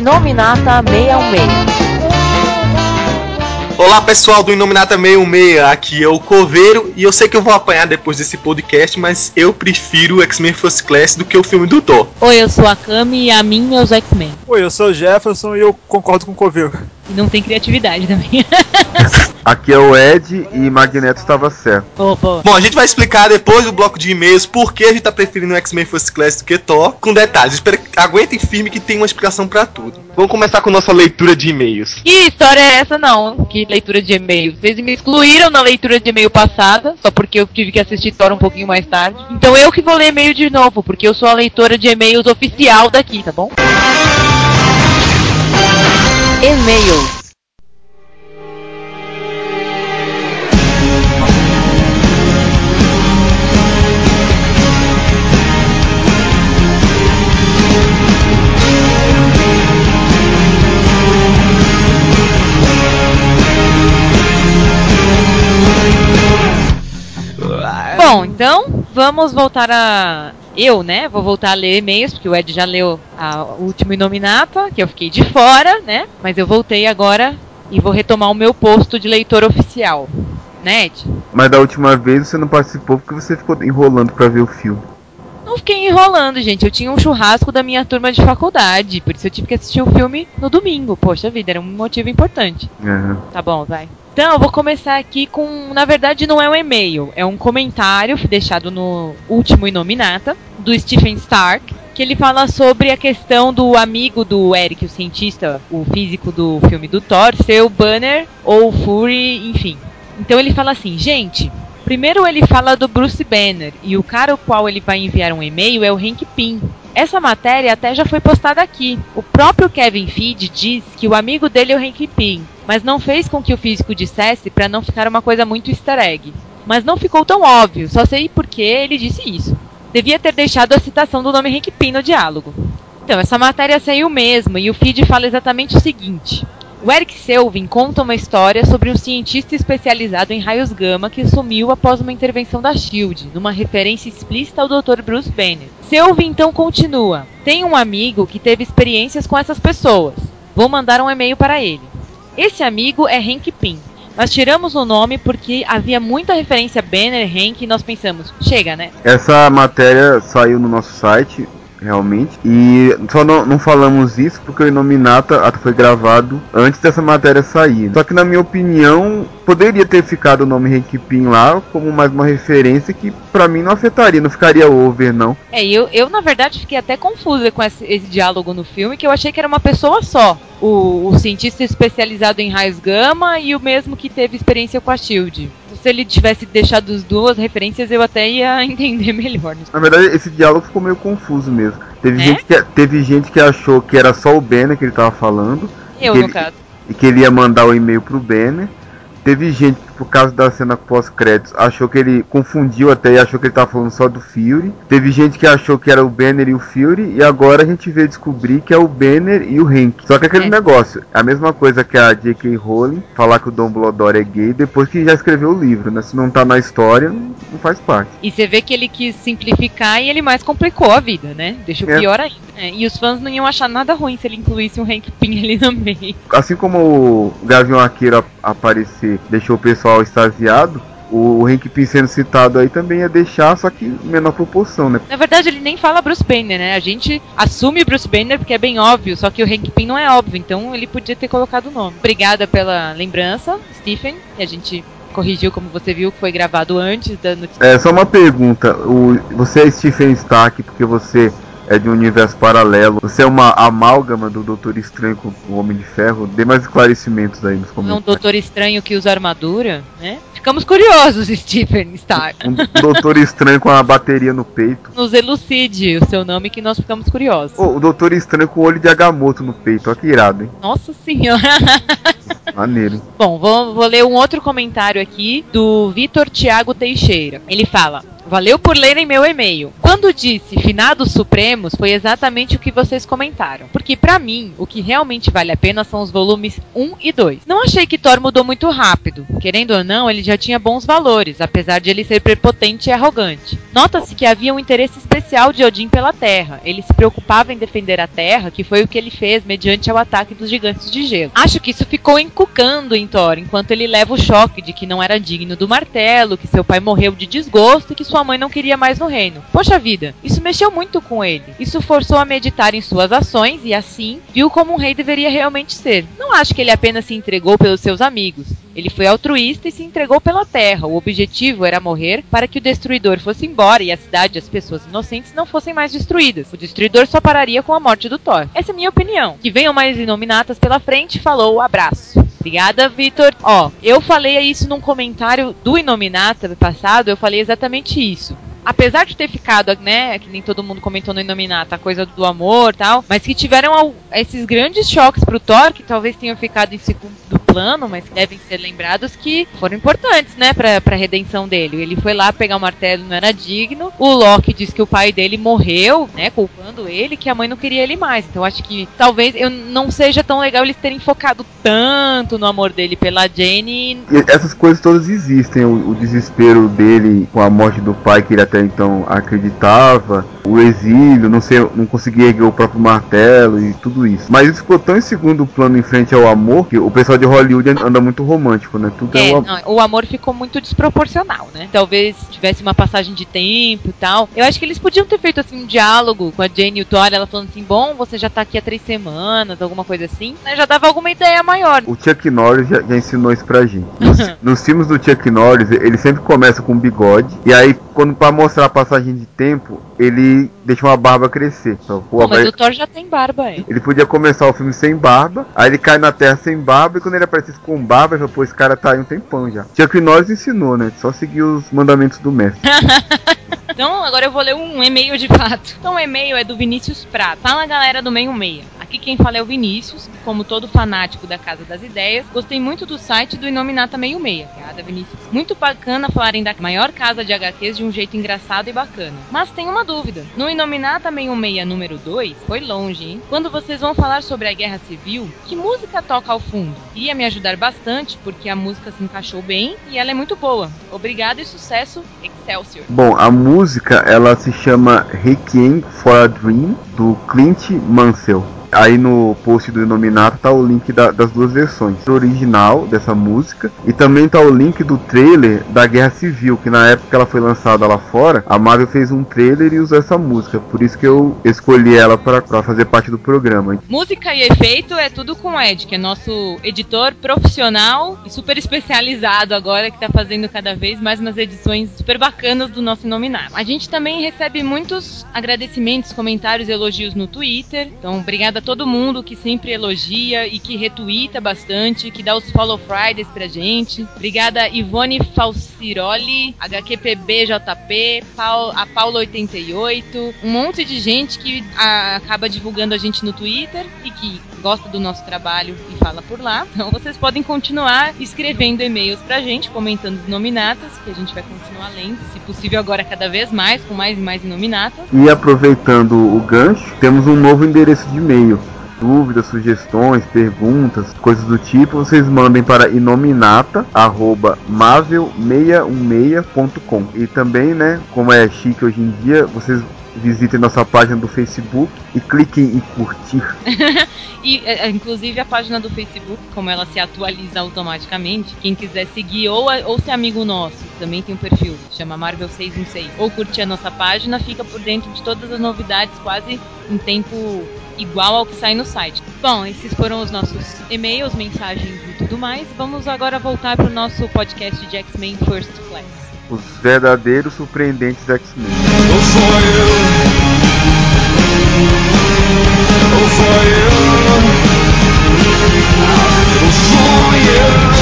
Inominata 616. Olá pessoal do Inominata 66, aqui é o Coveiro e eu sei que eu vou apanhar depois desse podcast, mas eu prefiro o X-Men First Class do que o filme do Thor. Oi, eu sou a Kami e a mim é os X-Men. Oi, eu sou o Jefferson e eu concordo com o Coveiro. E não tem criatividade também. Aqui é o Ed e Magneto estava certo. Opa. Bom, a gente vai explicar depois do bloco de e-mails por que a gente tá preferindo o X-Men First Class do que Thor, com detalhes. Espero que aguentem firme que tem uma explicação pra tudo. Vamos começar com nossa leitura de e-mails. Que história é essa não? Que leitura de e-mail? Vocês me excluíram na leitura de e-mail passada, só porque eu tive que assistir Thor um pouquinho mais tarde. Então eu que vou ler e-mail de novo, porque eu sou a leitora de e-mails oficial daqui, tá bom? E-mails. Bom, então vamos voltar a. Eu, né? Vou voltar a ler e-mails, porque o Ed já leu a última Inominata, que eu fiquei de fora, né? Mas eu voltei agora e vou retomar o meu posto de leitor oficial. Né, Ed? Mas da última vez você não participou porque você ficou enrolando pra ver o filme. Não fiquei enrolando, gente. Eu tinha um churrasco da minha turma de faculdade, por isso eu tive que assistir o filme no domingo. Poxa vida, era um motivo importante. Uhum. Tá bom, vai. Então, eu vou começar aqui com. Na verdade, não é um e-mail, é um comentário deixado no último Inominata, do Stephen Stark, que ele fala sobre a questão do amigo do Eric, o cientista, o físico do filme do Thor, ser o Banner ou o Fury, enfim. Então ele fala assim, gente. Primeiro ele fala do Bruce Banner e o cara ao qual ele vai enviar um e-mail é o Hank Pym. Essa matéria até já foi postada aqui. O próprio Kevin Feige diz que o amigo dele é o Hank Pym, mas não fez com que o físico dissesse para não ficar uma coisa muito easter egg. Mas não ficou tão óbvio, só sei porque ele disse isso. Devia ter deixado a citação do nome Hank Pym no diálogo. Então, essa matéria saiu mesmo e o feed fala exatamente o seguinte. O Eric Selvin conta uma história sobre um cientista especializado em raios gama que sumiu após uma intervenção da SHIELD, numa referência explícita ao Dr. Bruce Banner. Selvin então continua: Tem um amigo que teve experiências com essas pessoas. Vou mandar um e-mail para ele. Esse amigo é Hank Pym. Nós tiramos o nome porque havia muita referência a Banner, Hank e nós pensamos, chega, né? Essa matéria saiu no nosso site, realmente. E só não, não falamos isso porque o Inominata foi gravado antes dessa matéria sair. Só que na minha opinião, poderia ter ficado o nome Pym lá como mais uma referência que pra mim não afetaria, não ficaria over, não. É, eu, eu na verdade fiquei até confusa com esse, esse diálogo no filme, que eu achei que era uma pessoa só. O, o cientista especializado em raios gama e o mesmo que teve experiência com a Shield. Se ele tivesse deixado as duas referências, eu até ia entender melhor. Na verdade, esse diálogo ficou meio confuso mesmo. Teve, É? gente, que, teve gente que achou que era só o Banner que ele tava falando. Eu, no ele- caso. E que ele ia mandar o e-mail pro Banner. Teve gente por causa da cena pós-créditos, achou que ele confundiu até e achou que ele tava falando só do Fury. Teve gente que achou que era o Banner e o Fury. E agora a gente veio descobrir que é o Banner e o Hank. Só que aquele É. negócio, é a mesma coisa que a J.K. Rowling falar que o Dumbledore é gay depois que já escreveu o livro, né? Se não tá na história, não faz parte. E você vê que ele quis simplificar e ele mais complicou a vida, né? Deixou É. pior ainda. É, e os fãs não iam achar nada ruim se ele incluísse um Hank Pym ali no meio. assim como o Gavião Arqueiro ap- aparecer deixou o pessoal extasiado, o Hank Pym sendo citado aí também ia deixar, só que menor proporção, né? Na verdade, ele nem fala Bruce Banner, né? A gente assume Bruce Banner porque é bem óbvio, só que o Hank Pym não é óbvio, então ele podia ter colocado o nome. Obrigada pela lembrança, Stephen, que a gente corrigiu, como você viu, que foi gravado antes da notícia. É, só uma pergunta, o, você é Stephen Stark porque você é de um universo paralelo, você é uma amálgama do Doutor Estranho com o Homem de Ferro? Dê mais esclarecimentos aí nos É um comentários. doutor estranho que usa armadura, né? Ficamos curiosos, Stephen Stark. Um Doutor Estranho com a bateria no peito. Nos elucide o seu nome que nós ficamos curiosos. Ô, o Doutor Estranho com o olho de Agamotto no peito, olha que irado, hein? Nossa senhora. Maneiro. Bom, vou, vou ler um outro comentário aqui do Vitor Tiago Teixeira. Ele fala: Valeu por lerem meu e-mail. Quando disse Finados Supremos, foi exatamente o que vocês comentaram. Porque para mim, o que realmente vale a pena são os volumes 1 e 2. Não achei que Thor mudou muito rápido. Querendo ou não, ele já tinha bons valores, apesar de ele ser prepotente e arrogante. Nota-se que havia um interesse especial de Odin pela Terra. Ele se preocupava em defender a Terra, que foi o que ele fez mediante o ataque dos gigantes de gelo. Acho que isso ficou encucando em Thor, enquanto ele leva o choque de que não era digno do martelo, que seu pai morreu de desgosto e que sua mãe não queria mais no reino. Poxa vida, isso mexeu muito com ele. Isso forçou a meditar em suas ações e assim viu como um rei deveria realmente ser. Não acho que ele apenas se entregou pelos seus amigos. Ele foi altruísta e se entregou pela terra. O objetivo era morrer para que o destruidor fosse embora e a cidade e as pessoas inocentes não fossem mais destruídas. O destruidor só pararia com a morte do Thor. Essa é a minha opinião. Que venham mais inominatas pela frente. Falou, abraço. Obrigada, Vitor. Ó, eu falei isso num comentário do Inominata passado, eu falei exatamente isso apesar de ter ficado, né, que nem todo mundo comentou no Inominata, a coisa do amor tal, mas que tiveram esses grandes choques pro Thor, que talvez tenham ficado em segundo plano, mas devem ser lembrados que foram importantes, né, pra, pra redenção dele. Ele foi lá pegar o martelo, não era digno. O Loki diz que o pai dele morreu, né, culpando ele, que a mãe não queria ele mais. Então acho que talvez eu não seja tão legal eles terem focado tanto no amor dele pela Jane. Essas coisas todas existem, o, o desespero dele com a morte do pai que ele até então acreditava, o exílio, não sei, não conseguia erguer o próprio martelo e tudo isso. Mas isso ficou tão em segundo plano em frente ao amor que o pessoal de Hollywood anda muito romântico, né? Tudo é, é o... Não, o amor ficou muito desproporcional, né? Talvez tivesse uma passagem de tempo e tal. Eu acho que eles podiam ter feito assim um diálogo com a Jane e o Thor, ela falando assim: bom, você já tá aqui há três semanas, alguma coisa assim. Né? Já dava alguma ideia maior. O Chuck Norris já, já ensinou isso pra gente. Nos, nos filmes do Chuck Norris, ele sempre começa com bigode, e aí, quando para mostrar a passagem de tempo, ele deixa uma barba crescer. Então, pô, mas o Thor já tem barba, hein? Ele podia começar o filme sem barba, aí ele cai na terra sem barba, e quando ele aparecesse com barba, ele falou, pô, esse cara tá aí um tempão já. Chuck Norris ensinou, né? Só seguir os mandamentos do mestre. então, agora eu vou ler um e-mail de fato. Então, o e-mail é do Vinícius Prato. Fala, galera do Meio Meia. Aqui quem fala é o Vinícius, como todo fanático da Casa das Ideias. Gostei muito do site do Inominata Meio Meia. Obrigada, Vinícius. Muito bacana falarem da maior casa de HQs de um jeito engraçado e bacana. Mas tem uma dúvida. No Inominata Meio Meia número 2, foi longe, hein? Quando vocês vão falar sobre a Guerra Civil, que música toca ao fundo? Ia me ajudar bastante, porque a música se encaixou bem e ela é muito boa. Obrigado e sucesso, Excelsior. Bom, a música, ela se chama Requiem for a Dream, do Clint Mansell. Aí no post do Inominato tá o link da, das duas versões, original dessa música e também tá o link do trailer da Guerra Civil, que na época que ela foi lançada lá fora, a Marvel fez um trailer e usou essa música, por isso que eu escolhi ela para fazer parte do programa. Música e efeito é tudo com o Ed, que é nosso editor profissional e super especializado agora que tá fazendo cada vez mais umas edições super bacanas do nosso Inominato. A gente também recebe muitos agradecimentos, comentários, elogios no Twitter, então obrigada a todo mundo que sempre elogia e que retuita bastante, que dá os follow Fridays pra gente. Obrigada Ivone Falciroli, HQPBJP, a Paula88, um monte de gente que a, acaba divulgando a gente no Twitter e que gosta do nosso trabalho e fala por lá. Então vocês podem continuar escrevendo e-mails pra gente, comentando os nominatas, que a gente vai continuar lendo, se possível agora cada vez mais, com mais e mais nominatas. E aproveitando o gancho, temos um novo endereço de e-mail dúvidas, sugestões, perguntas, coisas do tipo, vocês mandem para inominata@mavel616.com. E também, né, como é chique hoje em dia, vocês visitem nossa página do Facebook e cliquem em curtir. e é, é, inclusive a página do Facebook, como ela se atualiza automaticamente, quem quiser seguir ou, ou ser amigo nosso, também tem um perfil, chama Marvel 616, ou curtir a nossa página, fica por dentro de todas as novidades quase em tempo igual ao que sai no site. Bom, esses foram os nossos e-mails, mensagens e tudo mais. Vamos agora voltar para o nosso podcast de X-Men First Class os verdadeiros surpreendentes X-Men. Ou sou eu, ou sou eu, ou sou eu.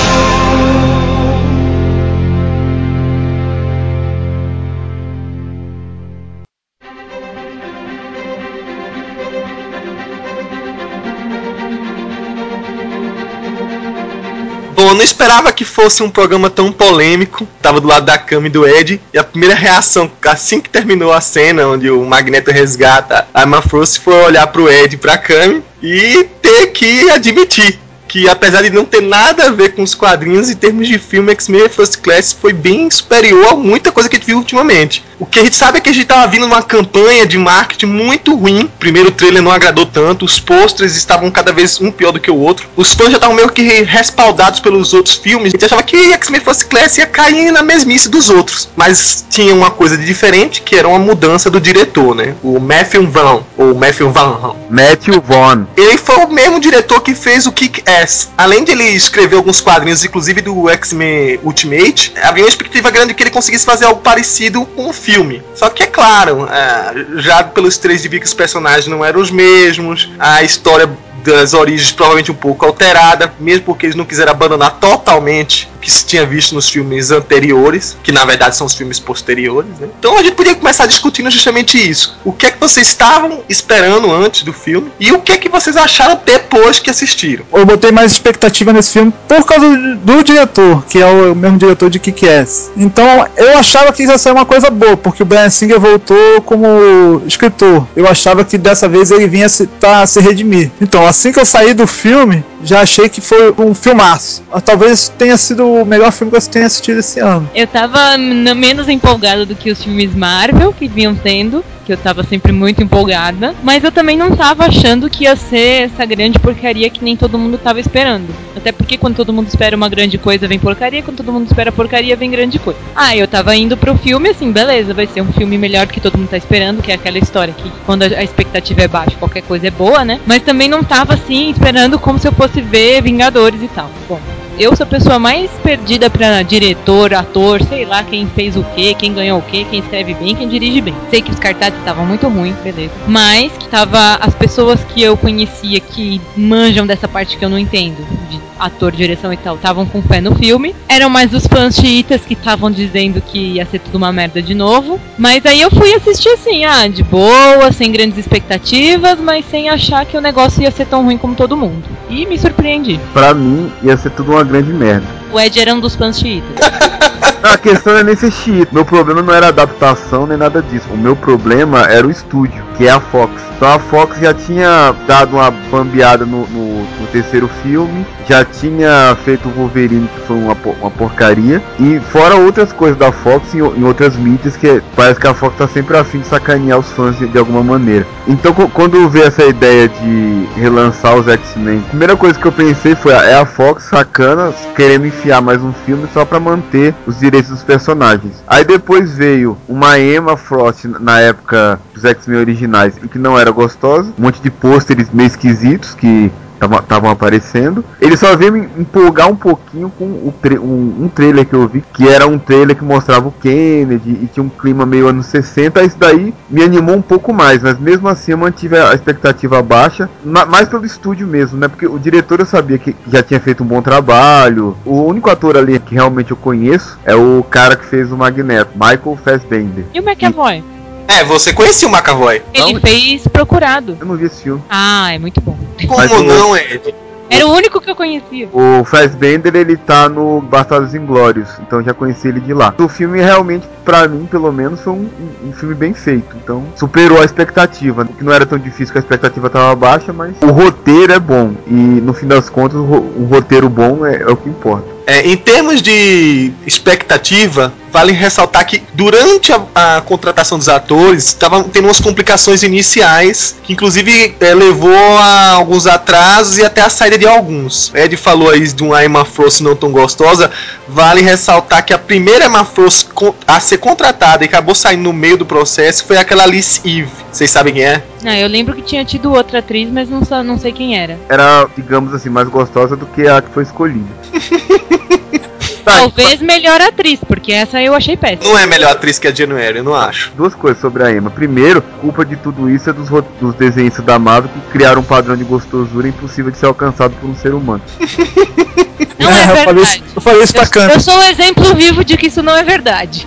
Bom, eu não esperava que fosse um programa tão polêmico. Tava do lado da cama e do Ed. E a primeira reação, assim que terminou a cena, onde o Magneto resgata a Emma Frost, foi olhar pro Ed e pra Cami e ter que admitir que apesar de não ter nada a ver com os quadrinhos, em termos de filme, X-Men First Class foi bem superior a muita coisa que a gente viu ultimamente. O que a gente sabe é que a gente tava vindo numa campanha de marketing muito ruim. O primeiro trailer não agradou tanto, os posters estavam cada vez um pior do que o outro. Os fãs já estavam meio que respaldados pelos outros filmes. A gente achava que X-Men First Class ia cair na mesmice dos outros. Mas tinha uma coisa de diferente, que era uma mudança do diretor, né? O Matthew Vaughn, ou Matthew Vaughn. Matthew Vaughn. Ele foi o mesmo diretor que fez o Kick-Ass além de ele escrever alguns quadrinhos, inclusive do X-Men Ultimate, havia uma expectativa grande que ele conseguisse fazer algo parecido com o filme. Só que é claro, é, já pelos três de que os personagens não eram os mesmos, a história das origens provavelmente um pouco alterada, mesmo porque eles não quiseram abandonar totalmente o que se tinha visto nos filmes anteriores, que na verdade são os filmes posteriores. Né? Então a gente podia começar discutindo justamente isso. O que é que vocês estavam esperando antes do filme e o que é que vocês acharam depois que assistiram? Eu botei mais expectativa nesse filme por causa do, diretor, que é o, mesmo diretor de Kick-Ass. Então eu achava que ia ser uma coisa boa, porque o Brian Singer voltou como escritor. Eu achava que dessa vez ele vinha se, pra se redimir. Então assim que eu saí do filme, já achei que foi um filmaço. Talvez tenha sido o melhor filme que eu tenha assistido esse ano. Eu tava menos empolgado do que os filmes Marvel que vinham tendo que eu tava sempre muito empolgada, mas eu também não tava achando que ia ser essa grande porcaria que nem todo mundo tava esperando. Até porque quando todo mundo espera uma grande coisa, vem porcaria, quando todo mundo espera porcaria, vem grande coisa. Ah, eu tava indo pro filme assim, beleza, vai ser um filme melhor que todo mundo tá esperando, que é aquela história que quando a expectativa é baixa, qualquer coisa é boa, né? Mas também não tava assim, esperando como se eu fosse ver Vingadores e tal. Bom, eu sou a pessoa mais perdida pra diretor, ator, sei lá quem fez o que, quem ganhou o que, quem escreve bem, quem dirige bem. Sei que os cartazes estavam muito ruins, beleza. Mas que tava as pessoas que eu conhecia que manjam dessa parte que eu não entendo, de ator, direção e tal, estavam com fé no filme. Eram mais os fãs chiitas que estavam dizendo que ia ser tudo uma merda de novo. Mas aí eu fui assistir assim, ah, de boa, sem grandes expectativas, mas sem achar que o negócio ia ser tão ruim como todo mundo. E me surpreendi. Pra mim, ia ser tudo uma grande merda. O Ed era um dos fãs chiitas. a questão é nesse chiita. Meu problema não era a adaptação nem nada disso. O meu problema era o estúdio, que é a Fox. Então a Fox já tinha dado uma bambeada no, no, no terceiro filme, já tinha feito o Wolverine, que foi uma, uma porcaria, e fora outras coisas da Fox em, em outras mídias que parece que a Fox tá sempre afim de sacanear os fãs de, de alguma maneira. Então quando veio essa ideia de relançar os X-Men, a primeira coisa que eu pensei foi: é a Fox sacana querendo enfiar mais um filme só para manter os direitos dos personagens. Aí depois veio uma Emma Frost na época dos X-Men originais que não era gostosa, um monte de pôsteres meio esquisitos que estavam aparecendo. Ele só veio me empolgar um pouquinho com o um, um, trailer que eu vi, que era um trailer que mostrava o Kennedy e tinha um clima meio anos 60. Isso daí me animou um pouco mais, mas mesmo assim eu mantive a expectativa baixa, mais pelo estúdio mesmo, né? Porque o diretor eu sabia que já tinha feito um bom trabalho. O único ator ali que realmente eu conheço é o cara que fez o Magneto, Michael Fassbender. E o McAvoy? E... É, você conhecia o McAvoy. Ele não? fez Procurado. Eu não vi esse filme. Ah, é muito bom. Como Mas não, Ed? Era o único que eu conhecia. O Fassbender, ele tá no Bastardos Inglórios, então já conheci ele de lá. O filme realmente, para mim, pelo menos, foi um, um, filme bem feito. Então, superou a expectativa. Que não era tão difícil que a expectativa tava baixa, mas o roteiro é bom. E no fim das contas, um roteiro bom é, é o que importa. É, em termos de expectativa, vale ressaltar que durante a, a contratação dos atores estavam tendo umas complicações iniciais, que inclusive é, levou a alguns atrasos e até a saída de alguns. Ed falou aí de uma Emma Frost não tão gostosa. Vale ressaltar que a primeira Emma Frost a ser contratada e acabou saindo no meio do processo foi aquela Alice Eve. Vocês sabem quem é? Não, eu lembro que tinha tido outra atriz, mas não, não sei quem era. Era, digamos assim, mais gostosa do que a que foi escolhida. Talvez melhor atriz, porque essa eu achei péssima. Não é melhor atriz que a January, eu não acho. Duas coisas sobre a Emma. Primeiro, culpa de tudo isso é dos, dos desenhos da Marvel que criaram um padrão de gostosura impossível de ser alcançado por um ser humano. Não é, eu, falei verdade. isso, eu falei isso pra Eu, Cami. eu sou o exemplo vivo de que isso não é verdade.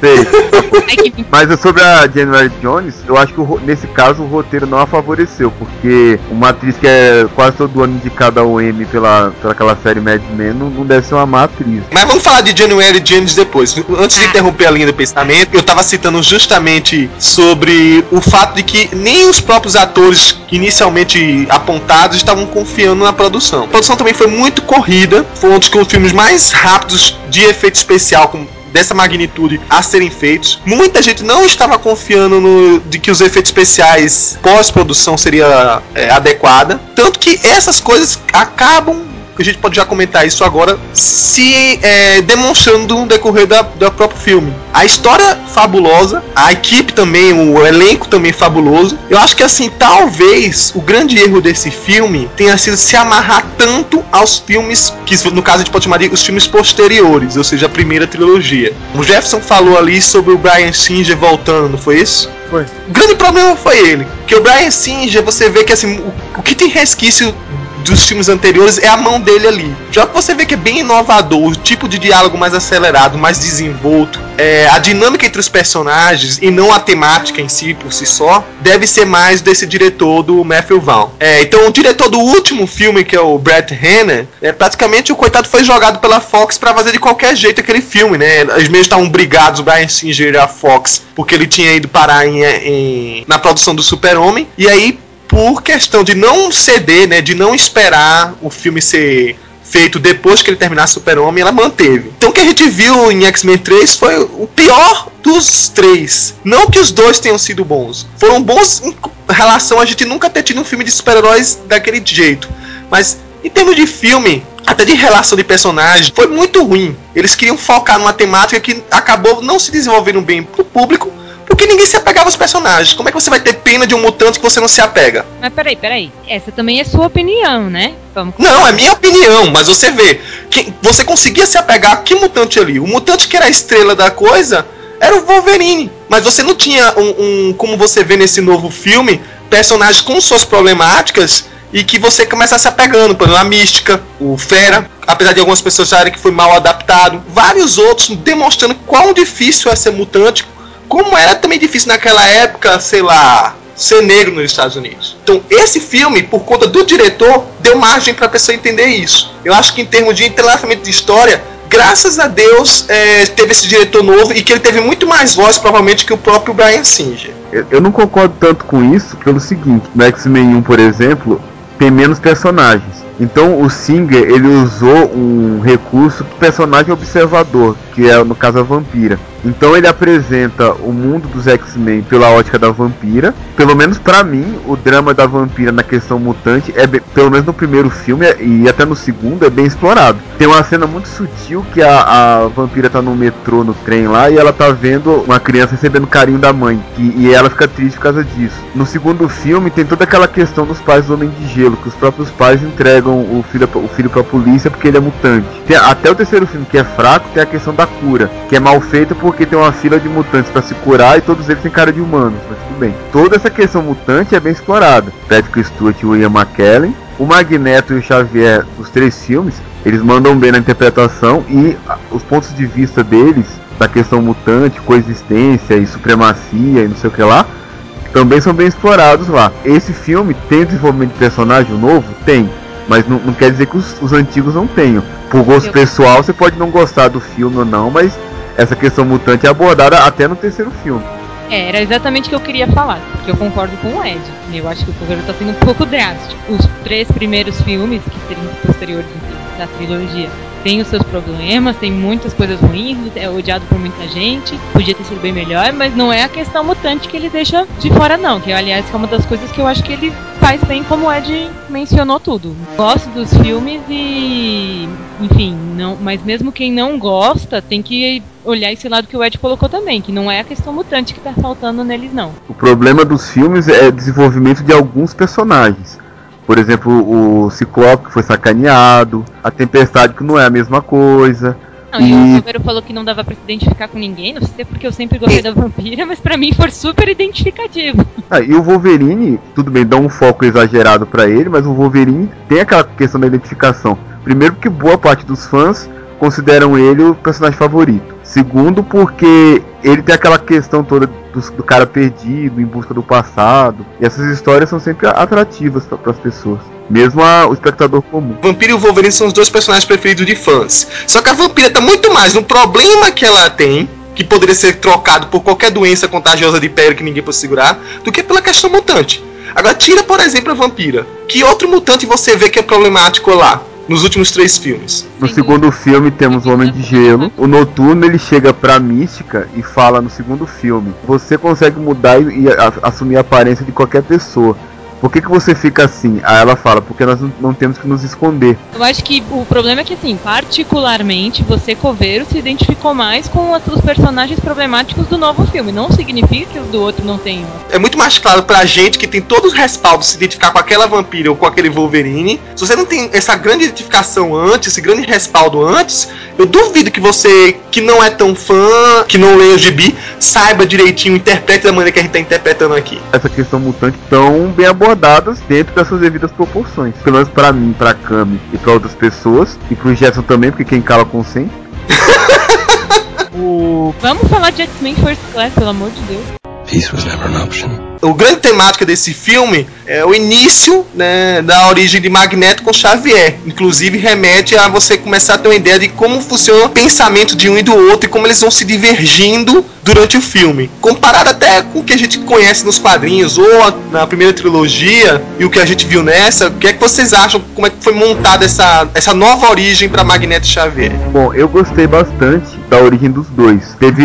Sei. É que- Mas é sobre a January Jones, eu acho que o nesse caso o roteiro não a favoreceu, porque uma atriz que é quase todo ano indicada ao Emmy pela, pela aquela série Mad Men não, não deve ser uma má atriz. Mas vamos falar de January James depois. Antes de Ah. interromper a linha do pensamento, eu tava citando justamente sobre o fato de que nem os próprios atores inicialmente apontados estavam confiando na produção. A produção também foi muito corrida, foi um dos filmes mais rápidos de efeito especial com dessa magnitude a serem feitos. Muita gente não estava confiando no, de que os efeitos especiais pós-produção seria é, adequada, tanto que essas coisas acabam a gente pode já comentar isso agora, se é, demonstrando no decorrer da, do próprio filme. A história fabulosa, a equipe também, o elenco também fabuloso. Eu acho que assim, talvez o grande erro desse filme tenha sido se amarrar tanto aos filmes, que no caso a gente pode chamar de os filmes posteriores, ou seja, a primeira trilogia. O Jefferson falou ali sobre o Brian Singer voltando, não foi isso? Foi. O grande problema foi ele. Que o Brian Singer, você vê que assim, o, o que tem resquício dos filmes anteriores é a mão dele ali. Já que você vê que é bem inovador, o tipo de diálogo mais acelerado, mais desenvolto, é, a dinâmica entre os personagens e não a temática em si por si só, deve ser mais desse diretor do Matthew Vaughn. É, então o diretor do último filme, que é o Brett Renner, é, praticamente o coitado foi jogado pela Fox para fazer de qualquer jeito aquele filme, né? Eles mesmos estavam brigados, o Brian Singer e a Fox, porque ele tinha ido parar em, em- na produção do Super-Homem, e aí por questão de não ceder, né, de não esperar o filme ser feito depois que ele terminasse Super-Homem, ela manteve. Então o que a gente viu em X-Men 3 foi o pior dos três. Não que os dois tenham sido bons. Foram bons em relação a gente nunca ter tido um filme de super-heróis daquele jeito. Mas em termos de filme, até de relação de personagem, foi muito ruim. Eles queriam focar numa temática que acabou não se desenvolvendo bem pro público, porque ninguém se apegava aos personagens. Como é que você vai ter pena de um mutante que você não se apega? Mas peraí, peraí. Essa também é sua opinião, né? Vamos Não, é minha opinião, mas você vê. Que você conseguia se apegar a que mutante ali? O mutante que era a estrela da coisa era o Wolverine. Mas você não tinha um, um- como você vê nesse novo filme, personagens com suas problemáticas e que você começa a se apegando. Por exemplo, a Mística, o Fera, apesar de algumas pessoas acharem que foi mal adaptado. Vários outros demonstrando quão difícil é ser mutante, como era também difícil naquela época, sei lá, ser negro nos Estados Unidos. Então, esse filme, por conta do diretor, deu margem para a pessoa entender isso. Eu acho que em termos de entrelaçamento de história, graças a Deus, é, teve esse diretor novo e que ele teve muito mais voz, provavelmente, que o próprio Brian Singer. Eu, eu não concordo tanto com isso pelo seguinte, no X-Men 1, por exemplo, tem menos personagens. Então o Singer ele usou um recurso que o personagem observador, que é no caso a vampira. Então ele apresenta o mundo dos X-Men pela ótica da vampira. Pelo menos pra mim, o drama da vampira na questão mutante é bem- pelo menos no primeiro filme e até no segundo é bem explorado. Tem uma cena muito sutil que a, a vampira tá no metrô, no trem lá, e ela tá vendo uma criança recebendo carinho da mãe. E, e ela fica triste por causa disso. No segundo filme tem toda aquela questão dos pais do Homem de Gelo, que os próprios pais entregam o filho, o filho pra polícia porque ele é mutante. Tem- até o terceiro filme, que é fraco, tem a questão da cura, que é mal feita porque tem uma fila de mutantes pra se curar e todos eles têm cara de humanos, mas tudo bem. Toda essa questão mutante é bem explorada. Patrick Stewart e Ian McKellen. O Magneto e o Xavier, os três filmes, eles mandam bem na interpretação e ah, os pontos de vista deles, da questão mutante, coexistência e supremacia e não sei o que lá, também são bem explorados lá. Esse filme tem desenvolvimento de personagem novo? Tem. Mas não, não quer dizer que os, os antigos não tenham. Por gosto Eu- pessoal, você pode não gostar do filme ou não, mas essa questão mutante é abordada até no terceiro filme. É, era exatamente o que eu queria falar, porque eu concordo com o Ed. Eu acho que o programa tá sendo um pouco drástico. Os três primeiros filmes, que seriam os posteriores da trilogia, têm os seus problemas, tem muitas coisas ruins, é odiado por muita gente, podia ter sido bem melhor, mas não é a questão mutante que ele deixa de fora, não. Que, aliás, é uma das coisas que eu acho que ele faz bem, como o Ed mencionou tudo. Gosto dos filmes e. Enfim, não, mas mesmo quem não gosta tem que olhar esse lado que o Ed colocou também, que não é a questão mutante que tá faltando neles, não. O problema dos filmes é o desenvolvimento de alguns personagens. Por exemplo, o Ciclope que foi sacaneado, a Tempestade que não é a mesma coisa, Não, e, o Silveiro falou que não dava pra se identificar com ninguém, não sei se é porque eu sempre gostei da vampira, mas para mim foi super identificativo. Ah, e o Wolverine, tudo bem, dá um foco exagerado para ele, mas o Wolverine tem aquela questão da identificação. Primeiro porque boa parte dos fãs consideram ele o personagem favorito. Segundo, porque ele tem aquela questão toda do, do cara perdido, em busca do passado. E essas histórias são sempre atrativas para as pessoas. Mesmo a, o espectador comum. Vampiro e o Wolverine são os dois personagens preferidos de fãs. Só que a vampira tá muito mais no problema que ela tem, que poderia ser trocado por qualquer doença contagiosa de pele que ninguém pode segurar, do que pela questão mutante. Agora, tira, por exemplo, a vampira. Que outro mutante você vê que é problemático lá? Nos últimos três filmes. No segundo filme temos o Homem de Gelo. O Noturno ele chega pra Mística e fala no segundo filme: você consegue mudar e, e a, assumir a aparência de qualquer pessoa. Por que, que você fica assim? Aí ela fala, porque nós não temos que nos esconder. Eu acho que o problema é que, assim, particularmente, você, Coveiro, se identificou mais com os personagens problemáticos do novo filme. Não significa que os do outro não tenham. É muito mais claro pra gente que tem todos os respaldos se identificar com aquela vampira ou com aquele Wolverine. Se você não tem essa grande identificação antes, esse grande respaldo antes, eu duvido que você, que não é tão fã, que não lê o gibi, saiba direitinho, interprete da maneira que a gente tá interpretando aqui. Essa questão mutante tão bem abordada abordadas dentro das suas devidas proporções. Pelo menos pra mim, pra Kami e pra outras pessoas. E pro Jetson também, porque quem cala consente. o... Vamos falar de X-Men First Class, pelo amor de Deus. Peace was never an option o grande temática desse filme é o início né, da origem de Magneto com Xavier. Inclusive remete a você começar a ter uma ideia de como funciona o pensamento de um e do outro e como eles vão se divergindo durante o filme. Comparado até com o que a gente conhece nos quadrinhos ou na primeira trilogia e o que a gente viu nessa, o que é que vocês acham? Como é que foi montada essa, essa nova origem para Magneto e Xavier? Bom, eu gostei bastante da origem dos dois. Teve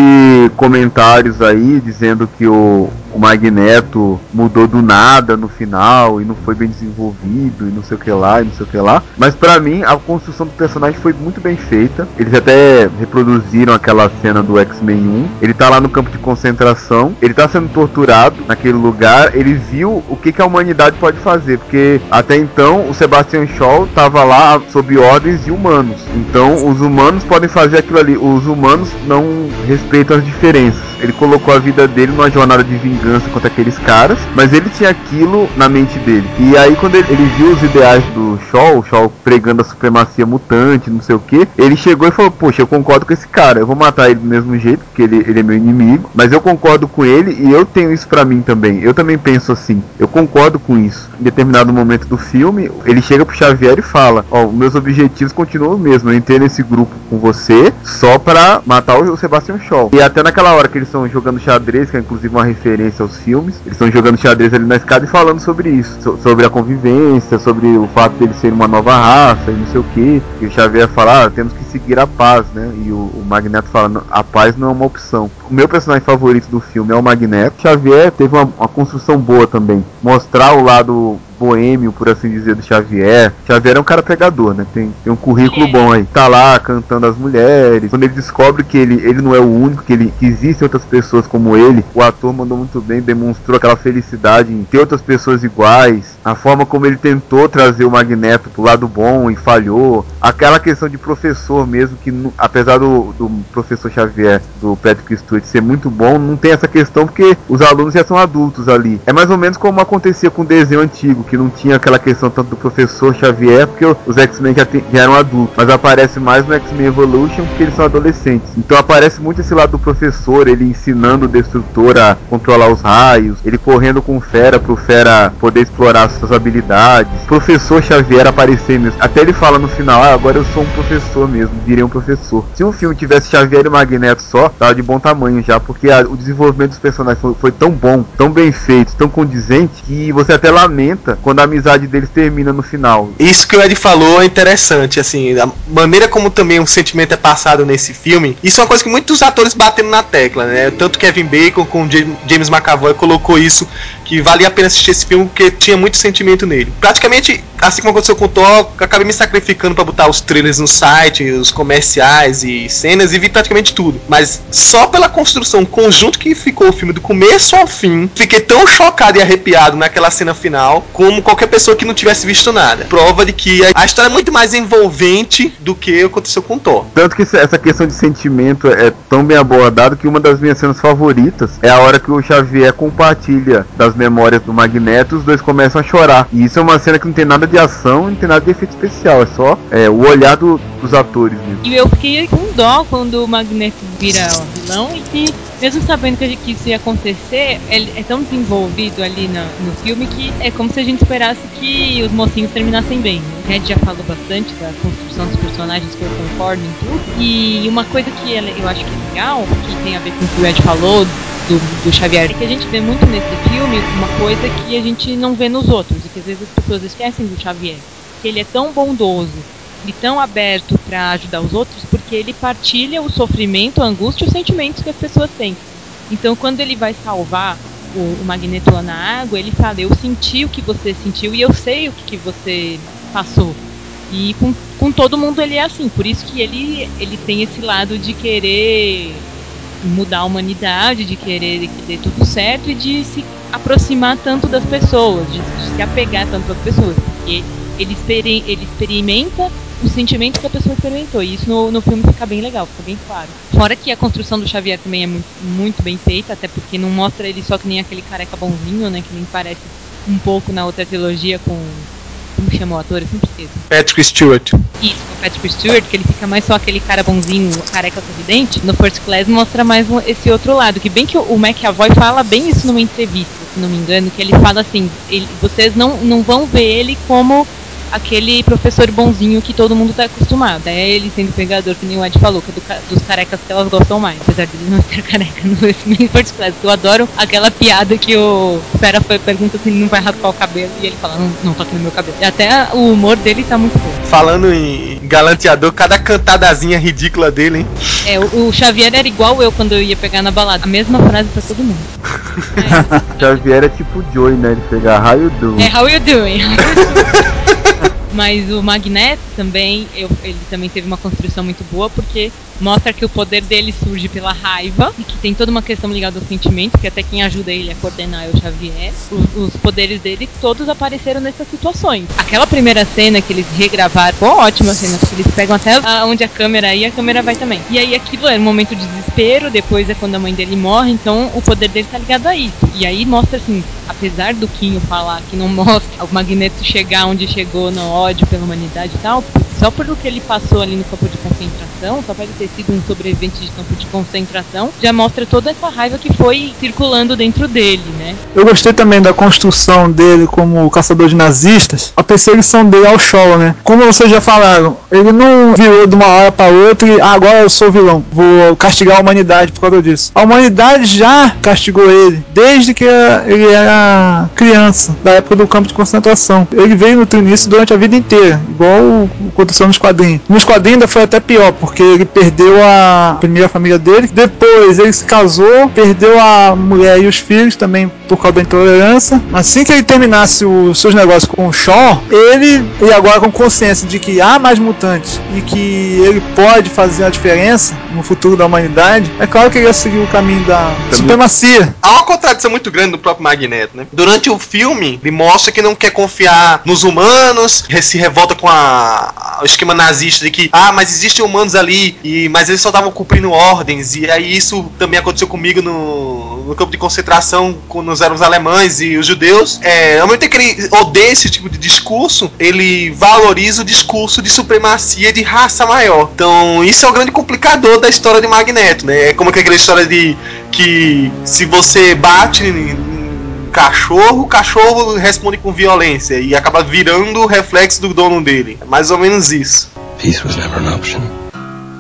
comentários aí dizendo que o, o Magneto mudou do nada no final e não foi bem desenvolvido e não sei o que lá e não sei o que lá. Mas para mim a construção do personagem foi muito bem feita. Eles até reproduziram aquela cena do X-Men 1. Ele tá lá no campo de concentração, ele tá sendo torturado naquele lugar. Ele viu o que, que a humanidade pode fazer, porque até então o Sebastian Shaw tava lá sob ordens de humanos. Então os humanos podem fazer aquilo ali. Os humanos não respeitam as diferenças. Ele colocou a vida dele numa jornada de vingança contra aqueles caras, mas ele tinha aquilo na mente dele. E aí, quando ele, ele viu os ideais do Shaw, o Shaw pregando a supremacia mutante, não sei o que, ele chegou e falou: Poxa, eu concordo com esse cara, eu vou matar ele do mesmo jeito, porque ele, ele é meu inimigo, mas eu concordo com ele e eu tenho isso para mim também. Eu também penso assim, eu concordo com isso. Em determinado momento do filme, ele chega pro Xavier e fala: Ó, oh, meus objetivos continuam os mesmos. Eu entrei nesse grupo com você só para matar o Sebastian Shaw. E até naquela hora que eles estão jogando xadrez, que é inclusive uma referência aos filmes, eles estão jogando xadrez ali na escada e falando sobre isso, so sobre a convivência, sobre o fato deles serem uma nova raça e não sei o que. E o Xavier fala: ah, temos que seguir a paz, né? E o, o Magneto fala: a paz não é uma opção. O meu personagem favorito do filme é o Magneto. Xavier teve uma, uma construção boa também, mostrar o lado boêmio, por assim dizer, do Xavier. Xavier é um cara pegador, né? Tem, tem um currículo é. bom aí. Tá lá cantando as mulheres. Quando ele descobre que ele, ele não é o único, que, ele, que existem outras pessoas como ele, o ator mandou muito bem, demonstrou aquela felicidade em ter outras pessoas iguais. A forma como ele tentou trazer o Magneto pro lado bom e falhou. Aquela questão de professor mesmo, que apesar do, do professor Xavier, do Patrick Stewart, ser muito bom, não tem essa questão porque os alunos já são adultos ali. É mais ou menos como acontecia com o desenho antigo que não tinha aquela questão tanto do professor Xavier, porque os X-Men já, já, eram adultos, mas aparece mais no X-Men Evolution porque eles são adolescentes. Então aparece muito esse lado do professor, ele ensinando o destrutor a controlar os raios, ele correndo com o Fera pro Fera poder explorar suas habilidades. Professor Xavier aparecer mesmo. Até ele fala no final, ah, agora eu sou um professor mesmo, virei um professor. Se um filme tivesse Xavier e Magneto só, tava de bom tamanho já, porque a, o desenvolvimento dos personagens foi, foi tão bom, tão bem feito, tão condizente, que você até lamenta quando a amizade deles termina no final. Isso que o Ed falou é interessante, assim, a maneira como também o sentimento é passado nesse filme, isso é uma coisa que muitos atores bateram na tecla, né? Tanto Kevin Bacon como James McAvoy colocou isso, que valia a pena assistir esse filme porque tinha muito sentimento nele. Praticamente assim como aconteceu com o Thor, acabei me sacrificando para botar os trailers no site, os comerciais e cenas e vi praticamente tudo. Mas só pela construção conjunto que ficou o filme do começo ao fim, fiquei tão chocado e arrepiado naquela cena final como qualquer pessoa que não tivesse visto nada. Prova de que a história é muito mais envolvente do que aconteceu com o Thor. Tanto que essa questão de sentimento é tão bem abordada que uma das minhas cenas favoritas é a hora que o Xavier compartilha das memórias do Magneto e os dois começam a chorar. E isso é uma cena que não tem nada de ação, não tem nada de efeito especial, é só é, o olhar do, dos atores mesmo. E eu fiquei com dó quando o Magneto vira vilão e que, mesmo sabendo que, isso ia acontecer, ele é tão desenvolvido ali no, no filme que é como se a gente esperasse que os mocinhos terminassem bem. O Red já falou bastante da construção dos personagens que eu concordo em tudo. E uma coisa que eu acho que é legal, que tem a ver com o que o Ed falou, do, do, Xavier, é que a gente vê muito nesse filme uma coisa que a gente não vê nos outros, e que às vezes as pessoas esquecem do Xavier. Que ele é tão bondoso e tão aberto para ajudar os outros porque ele partilha o sofrimento, a angústia os sentimentos que as pessoas têm. Então, quando ele vai salvar o, o Magneto lá na água, ele fala: Eu senti o que você sentiu e eu sei o que, que você passou. E com, com todo mundo ele é assim, por isso que ele, ele tem esse lado de querer mudar a humanidade, de querer que dê tudo certo e de se aproximar tanto das pessoas, de, de se apegar tanto às pessoas, porque ele, ele experimenta o sentimento que a pessoa experimentou. E isso no, no filme fica bem legal, fica bem claro. Fora que a construção do Xavier também é muito, muito bem feita, até porque não mostra ele só que nem aquele careca bonzinho, né? Que nem parece um pouco na outra trilogia com como chama o ator? Eu sempre esqueço. Patrick Stewart. Isso, o Patrick Stewart, que ele fica mais só aquele cara bonzinho, careca sorridente. No First Class mostra mais esse outro lado, que bem que o McAvoy fala bem isso numa entrevista, se não me engano, que ele fala assim, ele, vocês não, não vão ver ele como aquele professor bonzinho que todo mundo tá acostumado. É ele sendo pegador, que nem o Ed falou, que é do, dos carecas que elas gostam mais. Apesar de ele não ser careca no First Class. Eu adoro aquela piada que o Fera pergunta se ele não vai raspar o cabelo e ele fala, não, não toque no meu cabelo. E até o humor dele tá muito bom. Falando em galanteador, cada cantadazinha ridícula dele, hein? É, o, o Xavier era igual eu quando eu ia pegar na balada. A mesma frase pra todo mundo. é. Xavier é tipo o Joey, né? Ele pega How you doing? É, how you doing? Mas o Magneto também, eu, ele também teve uma construção muito boa, porque mostra que o poder dele surge pela raiva e que tem toda uma questão ligada ao sentimento, que até quem ajuda ele a coordenar é o Xavier. Os, os poderes dele todos apareceram nessas situações. Aquela primeira cena que eles regravaram, foi ótima cena, porque eles pegam até onde a câmera ia, a câmera vai também. E aí aquilo é um momento de desespero, depois é quando a mãe dele morre, então o poder dele tá ligado a isso. E aí mostra assim, apesar do Quinho falar que não mostra o Magneto chegar onde chegou no ódio pela humanidade e tal, só pelo que ele passou ali no campo de concentração, só pode ter sido um sobrevivente de campo de concentração, já mostra toda essa raiva que foi circulando dentro dele, né? Eu gostei também da construção dele como caçador de nazistas, a perseguição dele ao Shaw, né? Como vocês já falaram, ele não virou de uma hora para outra e ah, agora eu sou vilão, vou castigar a humanidade por causa disso. A humanidade já castigou ele desde que ele era criança, da época do campo de concentração. Ele veio no treinício durante a vida inteira, igual aconteceu nos quadrinhos. Nos quadrinhos ainda foi até pior, porque ele perdeu a primeira família dele, depois ele se casou, perdeu a mulher e os filhos também por causa da intolerância. Assim que ele terminasse os seus negócios com o Shaw, ele, e agora com consciência de que há mais mutantes e que ele pode fazer a diferença no futuro da humanidade, é claro que ele ia seguir o caminho da supremacia. Há uma contradição muito grande do próprio Magneto, né? Durante o filme, ele mostra que não quer confiar nos humanos, se revolta com a, o esquema nazista de que, ah, mas existem humanos ali, e, mas eles só estavam cumprindo ordens, e aí isso também aconteceu comigo no, no campo de concentração, quando eram os alemães e os judeus. É, ao mesmo tempo que ele odeia esse tipo de discurso, ele valoriza o discurso de supremacia de raça maior. Então, isso é o grande complicador da história de Magneto, né? É como aquela história de que se você bate cachorro, o cachorro responde com violência e acaba virando o reflexo do dono dele. É mais ou menos isso. Peace was never an option.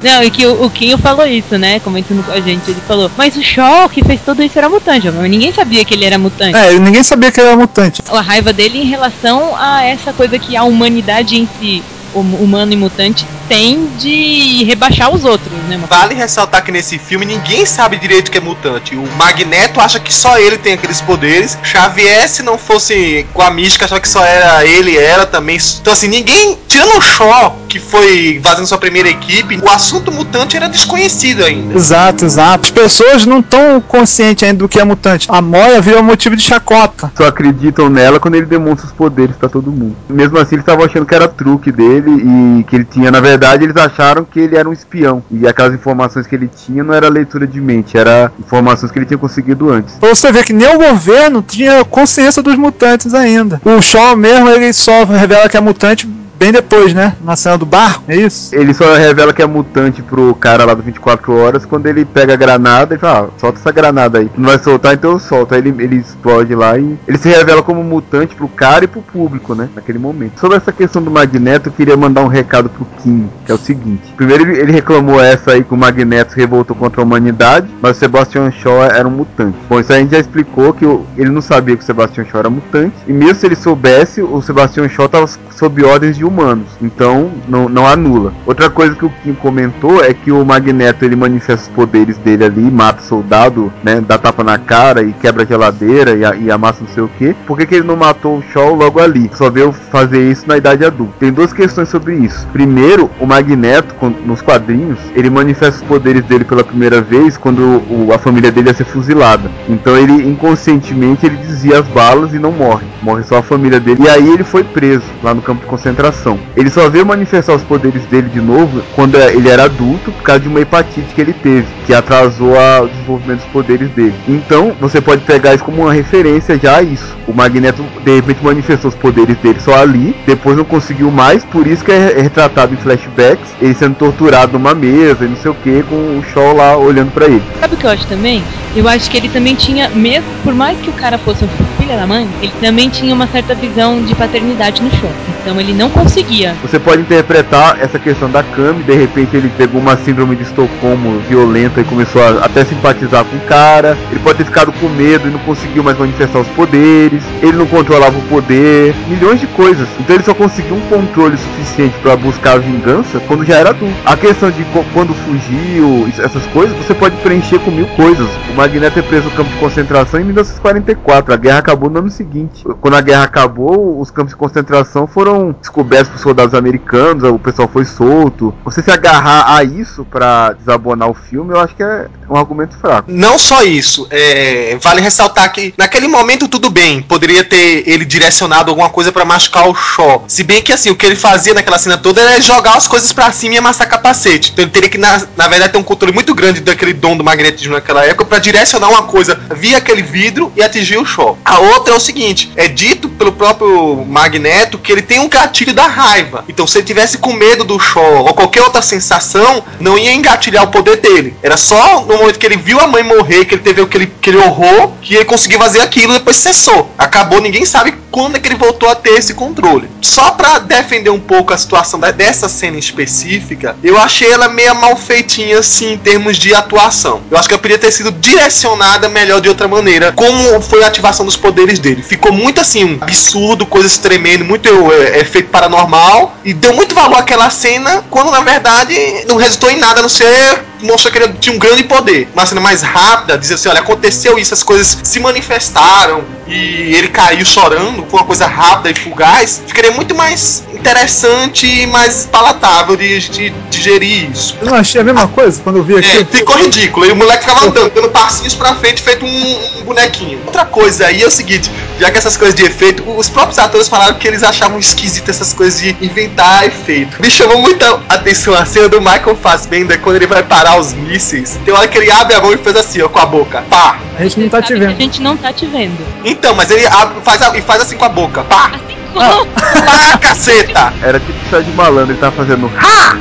Não, e que o, o Kinho falou isso, né? Comentando com a gente. Ele falou, mas o Shaw que fez tudo isso era mutante. Mas ninguém sabia que ele era mutante. É, ninguém sabia que ele era mutante. A raiva dele em relação a essa coisa que a humanidade em si, humano e mutante, tem de rebaixar os outros, né? Vale ressaltar que nesse filme ninguém sabe direito que é mutante. O Magneto acha que só ele tem aqueles poderes. Xavier, se não fosse com a mística, achava que só era ele e ela também. Então, assim, ninguém. Tirando o Shaw, que foi fazendo sua primeira equipe, o assunto mutante era desconhecido ainda. Exato, exato. As pessoas não estão conscientes ainda do que é mutante. A Moia virou motivo de chacota. Só acreditam nela quando ele demonstra os poderes pra todo mundo. Mesmo assim, eles estavam achando que era truque dele e que ele tinha, na verdade, eles acharam que ele era um espião. E aquelas informações que ele tinha não era leitura de mente, era informações que ele tinha conseguido antes. Pra você ver que nem o governo tinha consciência dos mutantes ainda. O Shaw mesmo, ele só revela que é mutante bem depois, né? Na cena do barco, é isso? Ele só revela que é mutante pro cara lá do 24 horas quando ele pega a granada e fala, ah, solta essa granada aí. Não vai soltar, então eu solto. Aí ele, ele explode lá e ele se revela como mutante pro cara e pro público, né? Naquele momento. Sobre essa questão do Magneto, eu queria mandar um recado pro Kim, que é o seguinte. Primeiro ele, reclamou essa aí que o Magneto revoltou contra a humanidade, mas o Sebastian Shaw era um mutante. Bom, isso aí a gente já explicou que ele não sabia que o Sebastian Shaw era mutante. E mesmo se ele soubesse, o Sebastian Shaw tava sob ordens de humanos, então não, não anula. Outra coisa que o Kim comentou é que o Magneto ele manifesta os poderes dele ali, mata soldado, né, dá tapa na cara e quebra a geladeira e, e amassa não sei o que. Por que, que ele não matou o Shaw logo ali? Só veio fazer isso na idade adulta. Tem duas questões sobre isso. Primeiro, o Magneto, nos quadrinhos, ele manifesta os poderes dele pela primeira vez quando o, a família dele ia ser fuzilada. Então ele inconscientemente ele desvia as balas e não morre. Morre só a família dele. E aí ele foi preso lá no campo de concentração. Ele só veio manifestar os poderes dele de novo quando ele era adulto por causa de uma hepatite que ele teve, que atrasou o desenvolvimento dos poderes dele. Então, você pode pegar isso como uma referência já a isso. O Magneto de repente manifestou os poderes dele só ali, depois não conseguiu mais, por isso que é retratado em flashbacks, ele sendo torturado numa mesa e não sei o que, com o Shaw lá olhando para ele. Sabe o que eu acho também? Eu acho que ele também tinha, mesmo por mais que o cara fosse o filho da mãe, ele também tinha uma certa visão de paternidade no show. Então ele não conseguia. Você pode interpretar essa questão da Kami, de repente ele pegou uma síndrome de Estocolmo violenta e começou a até simpatizar com o cara. Ele pode ter ficado com medo e não conseguiu mais manifestar os poderes. Ele não controlava o poder, milhões de coisas. Então ele só conseguiu um controle suficiente para buscar a vingança quando já era adulto. A questão de quando fugiu, essas coisas, você pode preencher com mil coisas. O Magneto é preso no campo de concentração em 1944. A guerra acabou no ano seguinte. Quando a guerra acabou, os campos de concentração foram descobertos por soldados americanos, o pessoal foi solto. Você se agarrar a isso para desabonar o filme, eu acho que é um argumento fraco. Não só isso, é, vale ressaltar que naquele momento tudo bem, poderia ter ele direcionado alguma coisa para machucar o Shaw. Se bem que assim, o que ele fazia naquela cena toda era jogar as coisas para cima e amassar capacete. Então ele teria que, na, na verdade, ter um controle muito grande daquele dom do magnetismo naquela época para direcionar uma coisa via aquele vidro e atingir o Shaw. A outra é o seguinte: é dito pelo próprio Magneto que ele tem um gatilho da raiva. Então, se ele tivesse com medo do Shaw ou qualquer outra sensação, não ia engatilhar o poder dele. Era só no momento que ele viu a mãe morrer, que ele teve aquele, aquele horror, que ele conseguiu fazer aquilo e depois cessou. Acabou, ninguém sabe quando é que ele voltou a ter esse controle. Só para defender um pouco a situação dessa cena específica, eu achei ela meio mal feitinha assim em termos de atuação. Eu acho que ela poderia ter sido direcionada melhor de outra maneira, como foi a ativação dos poderes dele. Ficou muito assim, um absurdo, coisas tremendo, muito é, efeito paranormal, e deu muito valor àquela cena, quando na verdade não resultou em nada, a não ser mostrou que ele tinha um grande poder. Uma cena mais rápida, dizer assim, olha, aconteceu isso, as coisas se manifestaram e ele caiu chorando, foi uma coisa rápida e fugaz, ficaria muito mais interessante e mais palatável de, de, digerir isso. Eu não achei a mesma coisa quando eu vi aqui. É, ficou ridículo. E o moleque ficava andando, dando passinhos pra frente, feito um, um, bonequinho. Outra coisa aí é o seguinte, já que essas coisas de efeito, os próprios atores falaram que eles achavam esquisito essas coisas de inventar efeito. Me chamou muita atenção a cena do Michael Fassbender quando ele vai parar os mísseis. Tem hora que ele abre a mão e faz assim, ó, com a boca. Pá! A gente não tá te vendo. A gente não tá te vendo. Então, mas ele abre, faz, e faz assim com a boca. Pá! Assim como? Pá, caceta! Era tipo chá de malandro, ele tava fazendo. Ha!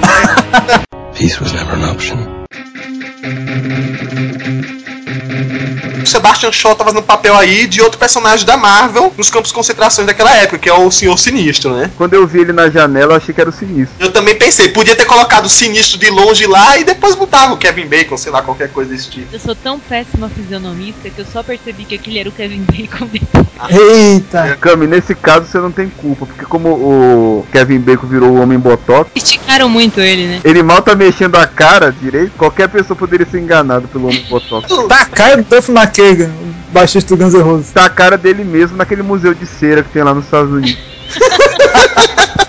Peace was never an option. O Sebastian Shaw tá fazendo papel aí de outro personagem da Marvel nos campos de concentração daquela época, que é o Senhor Sinistro, né? Quando eu vi ele na janela, eu achei que era o sinistro. Eu também pensei, podia ter colocado o Sinistro de longe lá e depois botava o Kevin Bacon, sei lá, qualquer coisa desse tipo. Eu sou tão péssima fisionomista que eu só percebi que aquele era o Kevin Bacon. Eita! Cami, nesse caso você não tem culpa, porque como o Kevin Bacon virou o homem botox, Esticaram muito ele, né? ele mal tá mexendo a cara direito, qualquer pessoa poderia ser enganado pelo homem botox. Tá a cara McKagan, o baixista do Guns N' Roses. Tá a cara dele mesmo naquele museu de cera que tem lá nos Estados Unidos.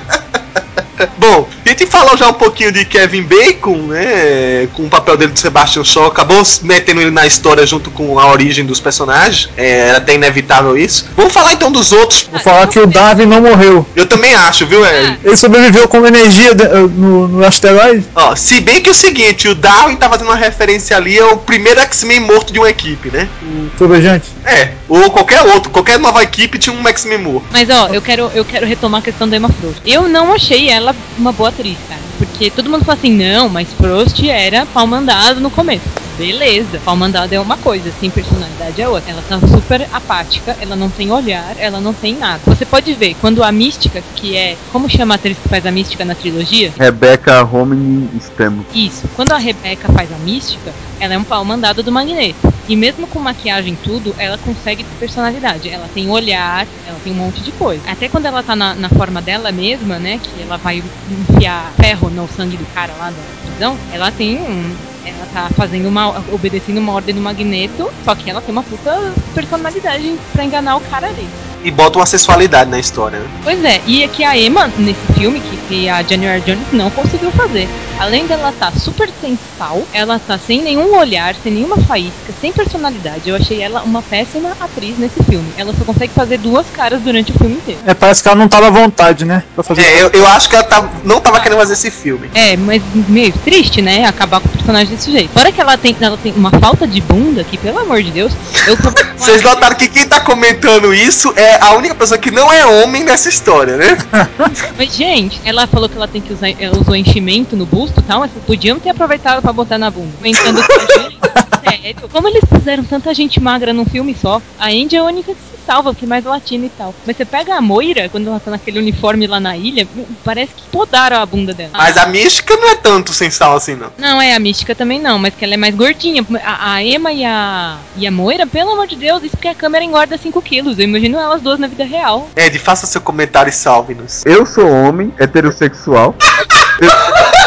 Bom, a gente falou já um pouquinho de Kevin Bacon, né? Com o papel dele do Sebastian Shaw, acabou se metendo ele na história junto com a origem dos personagens. É, era até inevitável isso. Vamos falar então dos outros. Vou falar que o Darwin não morreu. Eu também acho, viu, Ed? Ele sobreviveu como energia de- eh, no, no asteroide. Ó, se bem que é o seguinte, o Darwin tá fazendo uma referência ali ao primeiro X-Men morto de uma equipe, né? O Trovejante. É, ou qualquer outro, qualquer nova equipe tinha um X-Men morto. Mas ó, eu quero, eu quero retomar a questão da Emma Frost. Eu não achei ela uma boa atriz, cara. Porque todo mundo fala assim, não, mas Frost era pau mandado no começo. Beleza, pau mandado é uma coisa, sem personalidade é outra. Ela tá super apática, ela não tem olhar, ela não tem nada. Você pode ver, quando a Mística, que é. Como chama a atriz que faz a Mística na trilogia? Rebecca Romney Stamos. Isso. Quando a Rebeca faz a mística, ela é um pau mandado do Magneto. E mesmo com maquiagem e tudo, ela consegue ter personalidade. Ela tem olhar, ela tem um monte de coisa. Até quando ela tá na, na forma dela mesma, né? Que ela vai enfiar ferro no sangue do cara lá da prisão, ela tem um. Ela tá fazendo uma. obedecendo uma ordem do Magneto, só que ela tem uma puta personalidade pra enganar o cara ali. E bota uma sensualidade na história, né? Pois é, e é que a Emma, nesse filme, que, que a January Jones não conseguiu fazer. Além dela tá super sensual, ela tá sem nenhum olhar, sem nenhuma faísca, sem personalidade. Eu achei ela uma péssima atriz nesse filme. Ela só consegue fazer duas caras durante o filme inteiro. É, parece que ela não tava à vontade, né? Pra fazer. É, eu, eu acho que ela tá, não tava querendo fazer esse filme. É, mas meio triste, né? Acabar com o personagem desse jeito. Fora que ela tem, ela tem uma falta de bunda que, pelo amor de Deus, eu tô. Vocês notaram que quem tá comentando isso é a única pessoa que não é homem nessa história, né? Mas, gente, ela falou que ela tem que usar. Ela usou enchimento no busto e tal, mas podiam ter aproveitado pra botar na bunda. Comentando que, gente, sério. Como eles fizeram tanta gente magra num filme só? A Andy é a única que salva, que é mais latina e tal. Mas você pega a Moira, quando ela tá naquele uniforme lá na ilha, parece que podaram a bunda dela. Mas a mística não é tanto sensal assim, não. Não, é a mística também não, mas que ela é mais gordinha. A, a Emma e a, e a Moira, pelo amor de Deus, isso porque a câmera engorda 5 quilos. Eu imagino elas duas na vida real. Ed, faça seu comentário e salve-nos. Eu sou homem, heterossexual.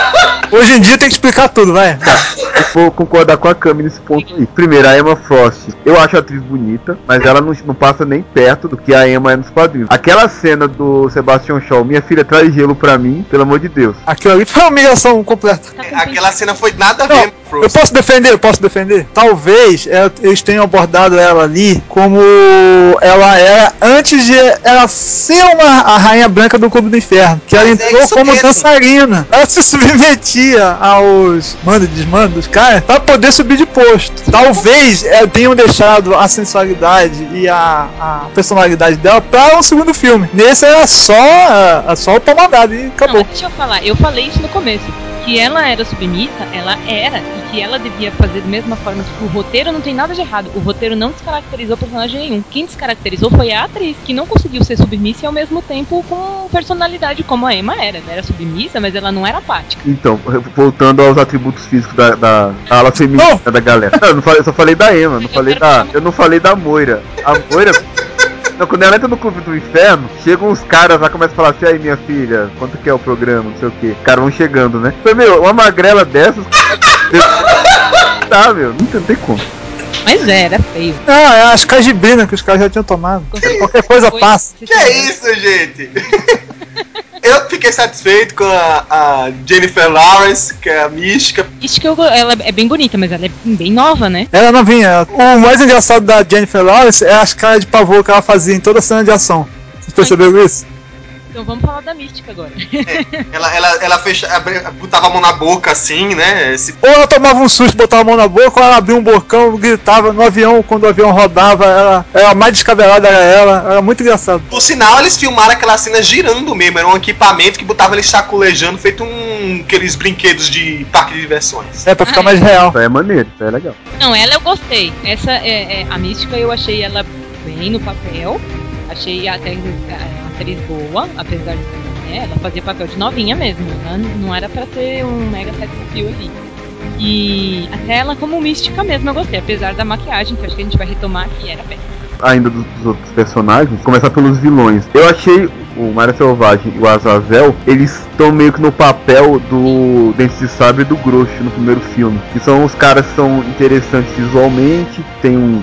Hoje em dia tem que explicar tudo, vai. Eu vou concordar com a Cami nesse ponto aí. Primeiro, a Emma Frost. Eu acho a atriz bonita, mas ela não, não passa nem perto do que a Emma é nos quadrinhos. Aquela cena do Sebastian Shaw, minha filha traz gelo pra mim, pelo amor de Deus. Aquilo ali foi uma humilhação completa. Tá com Aquela cena foi nada a ver, Eu Frost. posso defender, eu posso defender. Talvez é, eles tenham abordado ela ali como ela era antes de ela ser uma a rainha branca do Clube do Inferno. Que ela Mas é entrou isso como mesmo. dançarina. Ela se submetia aos manda e desmanda dos caras pra poder subir de posto. Talvez é, tenham deixado a sensualidade e a, a personalidade dela pra um segundo filme. Nesse era só, é, só o pomandado e Não, acabou. mas deixa eu falar, eu falei isso no começo. Que ela era submissa, ela era, e que ela devia fazer da mesma forma. Tipo, o roteiro não tem nada de errado. O roteiro não descaracterizou personagem nenhum. Quem descaracterizou foi a atriz, que não conseguiu ser submissa e ao mesmo tempo com personalidade como a Emma era. Ela era submissa, mas ela não era apática. Então, voltando aos atributos físicos da, da, ala feminina da galera. Não, eu, não falei, eu só falei da Emma, não falei da. Eu não falei da Moira. A Moira. Não, quando ela entra no clube do inferno, chegam uns caras lá começam a falar assim, aí minha filha, quanto que é o programa, não sei o que. Os caras vão chegando, né? Foi, meu, uma magrela dessas. tá, meu, não tem, não tem como. Mas era feio. Não, é as cajibrinas que os caras já tinham tomado. Qualquer coisa Foi- passa. Que é isso, gente? Eu fiquei satisfeito com a, a Jennifer Lawrence, que é a mística. Isso que eu, ela é bem bonita, mas ela é bem nova, né? Ela não vinha. O mais engraçado da Jennifer Lawrence é as caras de pavor que ela fazia em toda a cena de ação. Vocês perceberam isso? Então vamos falar da mística agora. É, ela, ela, ela fecha, botava a mão na boca assim, né? Esse- Ou ela tomava um susto, botava a mão na boca, ou ela abria um bocão, gritava no avião, quando o avião rodava, ela era a mais descabelada era ela, era muito engraçado. Por sinal, eles filmaram aquela cena girando mesmo. Era um equipamento que botava eles saculejando, feito um aqueles brinquedos de parque de diversões. É, pra ficar mais real. Isso aí é maneiro, é legal. Não, ela eu gostei. Essa é, é- a mística eu achei ela bem no papel. Achei a atriz, a atriz boa, apesar de né, ela fazia papel de novinha mesmo. Ela não era pra ser um mega sex appeal ali. E até ela como mística mesmo eu gostei, apesar da maquiagem, que acho que a gente vai retomar que era péssima. Ainda dos, dos outros personagens, começar pelos vilões. Eu achei o Mario Selvagem e o Azazel, eles estão meio que no papel do Dente de Sabre e do Grosso no primeiro filme. Que são os caras que são interessantes visualmente, tem um,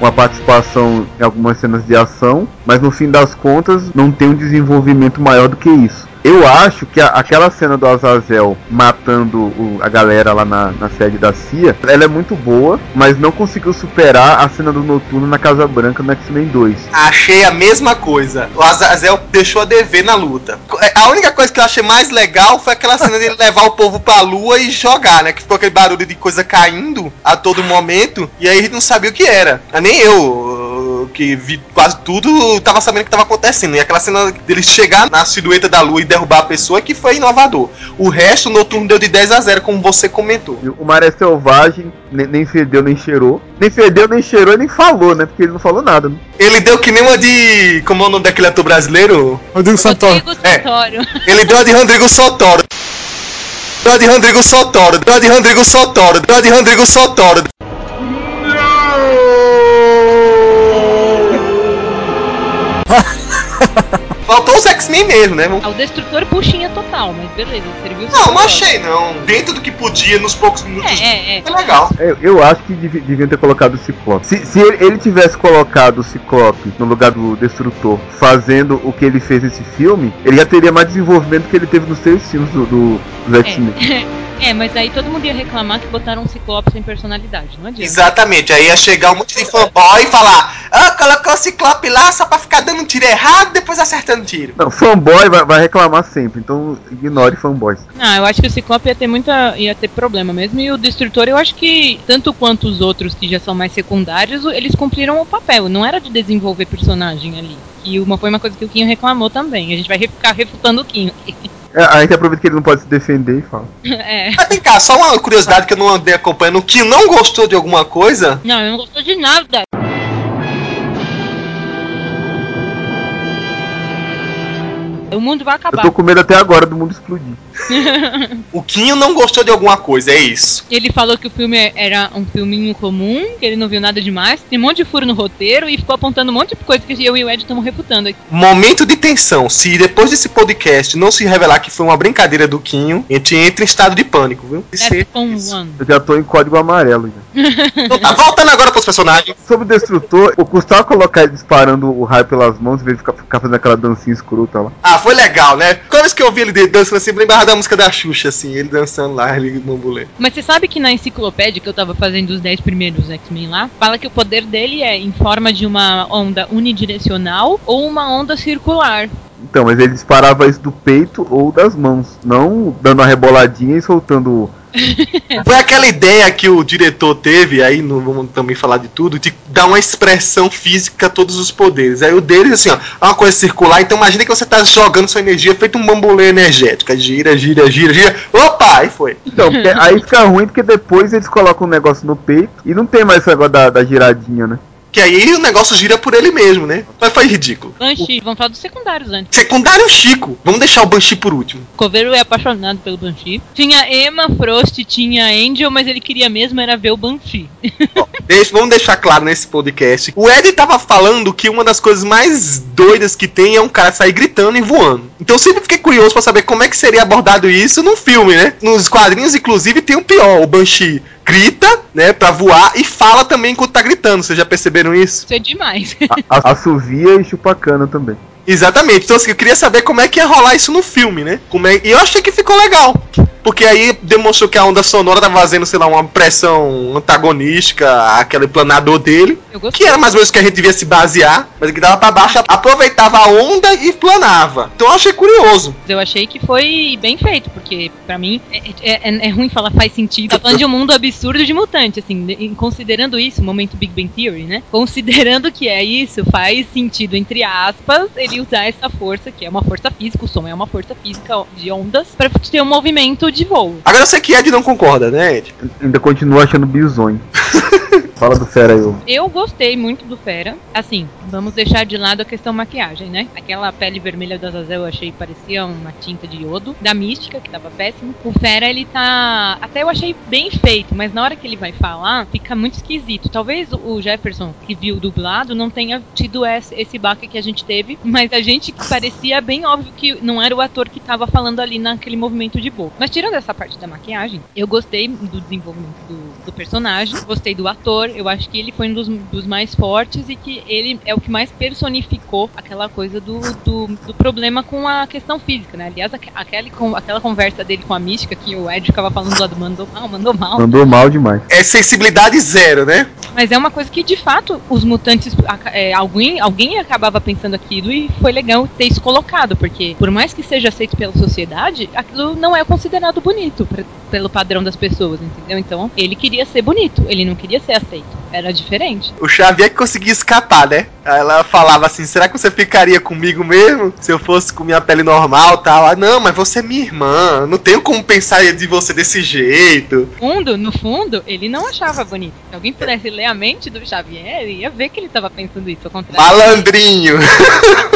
uma participação em algumas cenas de ação, mas no fim das contas não tem um desenvolvimento maior do que isso. Eu acho que a- aquela cena do Azazel matando o- a galera lá na, na sede da CIA, ela é muito boa, mas não conseguiu superar a cena do Noturno na Casa Branca no X-Men 2. Achei a mesma coisa. O Azazel deixou a dever na luta. A única coisa que eu achei mais legal foi aquela cena dele levar o povo pra lua e jogar, né? Que ficou aquele barulho de coisa caindo a todo momento. E aí a gente não sabia o que era. Ah, Nem eu, que vi quase tudo, tava sabendo o que tava acontecendo. E aquela cena dele chegar na silhueta da lua e derrubar a pessoa que foi inovador. O resto, o Noturno deu de 10 a 0, como você comentou. O Maré Selvagem nem, nem fedeu nem cheirou. Nem fedeu nem cheirou e nem falou, né? Porque ele não falou nada. Né? Ele deu que nem uma de. Como é o nome daquele ator brasileiro? Rodrigo Santoro. Rodrigo É. Santoro. Ele deu a de Rodrigo Sotoro. Deu a de Rodrigo Sotoro. Deu a de Rodrigo Sotoro. Deu a de Rodrigo Sotoro. Faltou os X-Men mesmo, né? Ah, O Destrutor puxinha total, mas beleza, serviu Não, não achei não. Dentro do que podia, nos poucos minutos. É, é, é. Foi legal. Eu, eu acho que devi- deviam ter colocado o Ciclope. Se, se ele, ele tivesse colocado o Ciclope no lugar do Destrutor, fazendo o que ele fez nesse filme, ele já teria mais desenvolvimento que ele teve nos três filmes do, do, dos X-Men. É, mas aí todo mundo ia reclamar que botaram um ciclope sem personalidade, não adianta. Exatamente. Aí ia chegar um monte de fanboy e falar: Ah, colocou o Ciclope lá só pra ficar dando tiro errado depois acertando tiro. Não, fanboy vai, vai reclamar sempre, então ignore fanboys. Ah, eu acho que o Ciclope ia ter muita. ia ter problema mesmo. E o Destrutor, eu acho que, tanto quanto os outros que já são mais secundários, eles cumpriram o papel. Não era de desenvolver personagem ali. E uma foi uma coisa que o Quinho reclamou também. A gente vai ficar refutando o Quinho. É, a gente aproveita que ele não pode se defender e fala. é. Mas vem cá, só uma curiosidade que eu não andei acompanhando. O que não gostou de alguma coisa Não, eu não gostou de nada. O mundo vai Eu acabar. tô com medo até agora do mundo explodir. O Quinho não gostou de alguma coisa, é isso. Ele falou que o filme era um filminho comum, que ele não viu nada demais, tem um monte de furo no roteiro e ficou apontando um monte de coisa que eu e o Ed estamos refutando aqui. Momento de tensão. Se depois desse podcast não se revelar que foi uma brincadeira do Quinho, a gente entra em estado de pânico, viu? Eu já tô em código amarelo já. Então tá, voltando agora pros personagens. Sobre o Destrutor, eu custava colocar ele disparando o raio pelas mãos em vez de ficar, ficar fazendo aquela dancinha escrota lá. Ah, foi legal, né? Cada vez que eu vi ele dançando assim, eu lembrava da música da Xuxa, assim, ele dançando lá, ele bambulê. Mas você sabe que na enciclopédia que eu tava fazendo os 10 primeiros X-Men lá, fala que o poder dele é em forma de uma onda unidirecional ou uma onda circular. Então, mas ele disparava isso do peito ou das mãos, não dando uma reboladinha e soltando. Foi aquela ideia que o diretor teve, aí não vamos também falar de tudo, de dar uma expressão física a todos os poderes. Aí o deles, assim, ó, é uma coisa circular, então imagina que você tá jogando sua energia feito um bambolê energético. Gira, gira, gira, gira. Opa! Aí foi. Então, aí fica ruim porque depois eles colocam um negócio no peito e não tem mais esse negócio da, da giradinha, né? Que aí o negócio gira por ele mesmo, né? Mas foi ridículo. Banshee, vamos falar dos secundários antes. Secundário Chico. Vamos deixar o Banshee por último. Coveiro é apaixonado pelo Banshee. Tinha Emma, Frost, tinha Angel, mas ele queria mesmo era ver o Banshee. Deixa- vamos deixar claro nesse podcast. O Ed tava falando que uma das coisas mais doidas que tem é um cara sair gritando e voando. Então eu sempre fiquei curioso pra saber como é que seria abordado isso num filme, né? Nos quadrinhos, inclusive, tem o pior. O Banshee grita, né, pra voar e fala também enquanto tá gritando. Vocês já perceberam isso? Isso é demais. A- Assovia e chupa cana também. Exatamente. Então assim, eu queria saber como é que ia rolar isso no filme, né? Como é... E eu achei que ficou legal. Porque aí demonstrou que a onda sonora tava fazendo, sei lá, uma pressão antagonística àquele planador dele. Que era mais ou menos o que a gente devia se basear, mas que dava pra baixo, aproveitava a onda e planava. Então eu achei curioso. Eu achei que foi bem feito, porque pra mim é, é- é- é ruim falar faz sentido. Tá falando de um mundo absurdo de mutante, assim, em- considerando isso, momento Big Bang Theory, né? Considerando que é isso, faz sentido, entre aspas, ele usar essa força, que é uma força física, o som é uma força física de ondas, pra ter um movimento de voo. Agora eu sei que Ed não concorda, né, Ed? Ainda continuo achando bizonho. Fala do fera aí. Eu gostei muito do Fera. Assim, vamos deixar de lado a questão maquiagem, né? Aquela pele vermelha do Azazel eu achei parecia uma tinta de iodo. Da Mística, que tava péssimo. O Fera, ele tá. Até eu achei bem feito, mas na hora que ele vai falar, fica muito esquisito. Talvez o Jefferson, que viu dublado, não tenha tido esse, esse baque que a gente teve, mas a gente que parecia bem óbvio que não era o ator que tava falando ali naquele movimento de boca. Mas tirando essa parte da maquiagem, eu gostei do desenvolvimento do, do personagem, gostei do ator, eu acho que ele foi um dos, dos mais fortes e que ele é o que mais personificou aquela coisa do, do, do problema com a questão física, né? Aliás, aque- aquela, con- aquela conversa dele com a mística que o Ed ficava falando lá do mandou mal, mandou mal. Mandou mal demais. É sensibilidade zero, né? Mas é uma coisa que, de fato, os mutantes. é, alguém, alguém acabava pensando aquilo e foi legal ter isso colocado, porque, por mais que seja aceito pela sociedade, aquilo não é considerado bonito pra- pelo padrão das pessoas, entendeu? Então, ele queria ser bonito, ele não queria ser aceito. Era diferente. O Xavier que conseguia escapar, né? Ela falava assim: será que você ficaria comigo mesmo? Se eu fosse com minha pele normal tal? Ah, não, mas você é minha irmã. Não tenho como pensar de você desse jeito. fundo, no fundo, ele não achava bonito. Se alguém pudesse ler a mente do Xavier, ia ver que ele estava pensando isso. Ao contrário, Malandrinho.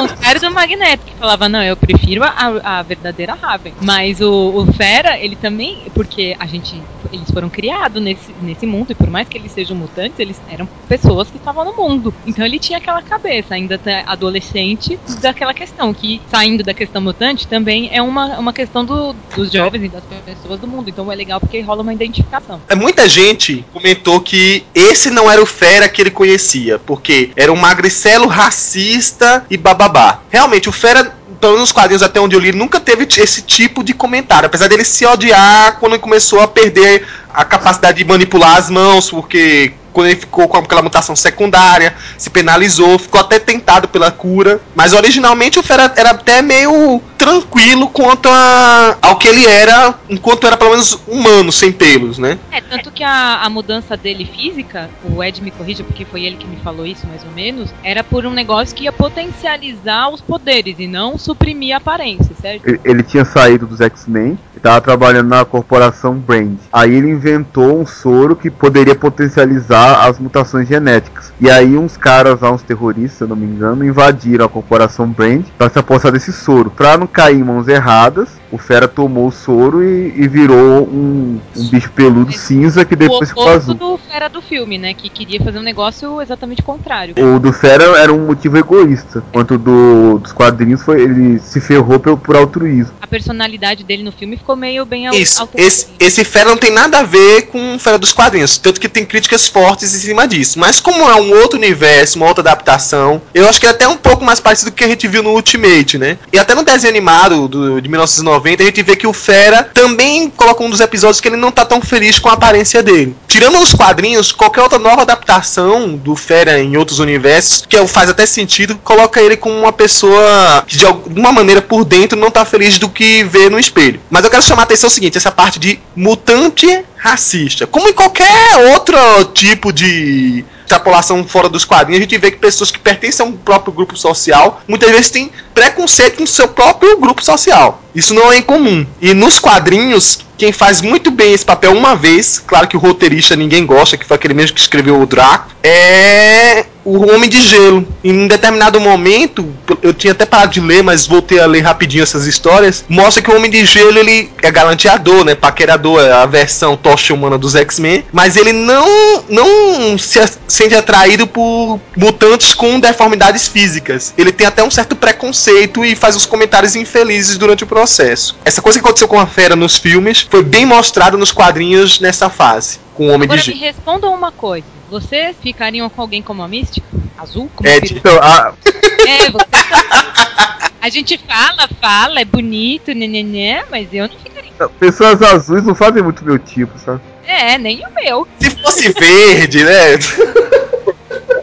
Contrário do Magneto, que falava, não, eu prefiro a, a verdadeira Raven. Mas o, o Fera, ele também, porque a gente, eles foram criados nesse, nesse mundo, e por mais que eles sejam mutantes, eles eram pessoas que estavam no mundo. Então ele tinha aquela cabeça, ainda até adolescente, daquela questão, que saindo da questão mutante também é uma, uma questão do, dos jovens e das pessoas do mundo. Então é legal porque rola uma identificação. É, Muita gente comentou que esse não era o Fera que ele conhecia, porque era um magricelo racista e bababá. Realmente, o Fera, pelo menos nos quadrinhos até onde eu li, nunca teve esse tipo de comentário. Apesar dele se odiar quando começou a perder a capacidade de manipular as mãos, porque quando ele ficou com aquela mutação secundária, se penalizou, ficou até tentado pela cura. Mas originalmente o Fera era até meio tranquilo quanto a, ao que ele era, enquanto era pelo menos humano, sem pelos, né? É, tanto que a, a mudança dele física, o Ed me corrija porque foi ele que me falou isso mais ou menos, era por um negócio que ia potencializar os poderes e não suprimir a aparência, certo? Ele, ele tinha saído dos X-Men e tava trabalhando na corporação Brand. Aí ele inventou um soro que poderia potencializar as mutações genéticas. E aí uns caras lá, uns terroristas, se eu não me engano, invadiram a corporação Brand para se apossar desse soro. Pra não cair em mãos erradas, o Fera tomou o soro e, e virou um, um bicho peludo cinza que depois ficou azul. do Fera do filme, né? Que queria fazer um negócio exatamente contrário. O do Fera era um motivo egoísta, enquanto o do, dos quadrinhos foi ele se ferrou por, por altruísmo. A personalidade dele no filme ficou meio bem al- Isso, alterada. esse, esse Fera não tem nada a ver com o Fera dos quadrinhos, tanto que tem críticas fortes em cima disso. Mas como é um outro universo, uma outra adaptação, eu acho que é até um pouco mais parecido com o que a gente viu no Ultimate, né? E até no desenho animado do, de 1990, a gente vê que o Fera também coloca um dos episódios que ele não tá tão feliz com a aparência dele. Tirando os quadrinhos, qualquer outra nova adaptação do Fera em outros universos, que é faz até sentido, coloca ele como uma pessoa que de alguma maneira por dentro não tá feliz do que vê no espelho. Mas eu quero chamar a atenção o seguinte, essa parte de mutante racista. Como em qualquer outro tipo de extrapolação fora dos quadrinhos, a gente vê que pessoas que pertencem a um próprio grupo social muitas vezes têm preconceito com seu próprio grupo social. Isso não é incomum. E nos quadrinhos, quem faz muito bem esse papel uma vez, claro que o roteirista ninguém gosta, que foi aquele mesmo que escreveu o Draco, é o Homem de Gelo. Em um determinado momento, eu tinha até parado de ler, mas voltei a ler rapidinho essas histórias, mostra que o Homem de Gelo ele é galanteador, né, paquerador, é a versão tocha humana dos X-Men, mas ele não não se sente atraído por mutantes com deformidades físicas. Ele tem até um certo preconceito e faz uns comentários infelizes durante o processo. Essa coisa que aconteceu com a Fera nos filmes foi bem mostrada nos quadrinhos nessa fase, com o Homem Agora de me respondam uma coisa. Vocês ficariam com alguém como a Mística? Azul? Como É? Então, a, É, você A gente fala, fala, é bonito, nenenê, mas eu não ficaria. pessoas azuis não fazem muito meu tipo, sabe? É, nem o meu. Se fosse verde, né?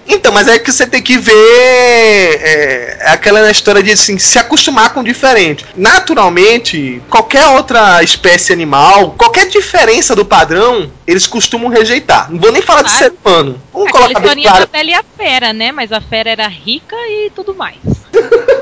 Então, mas é que você tem que ver é, é aquela história de assim, se acostumar com o diferente. Naturalmente, qualquer outra espécie animal, qualquer diferença do padrão, eles costumam rejeitar. Não vou nem falar de Claro. ser humano. Vamos Aquela colocar bem claro. da Bela e a Fera, né? Mas a Fera era rica e tudo mais.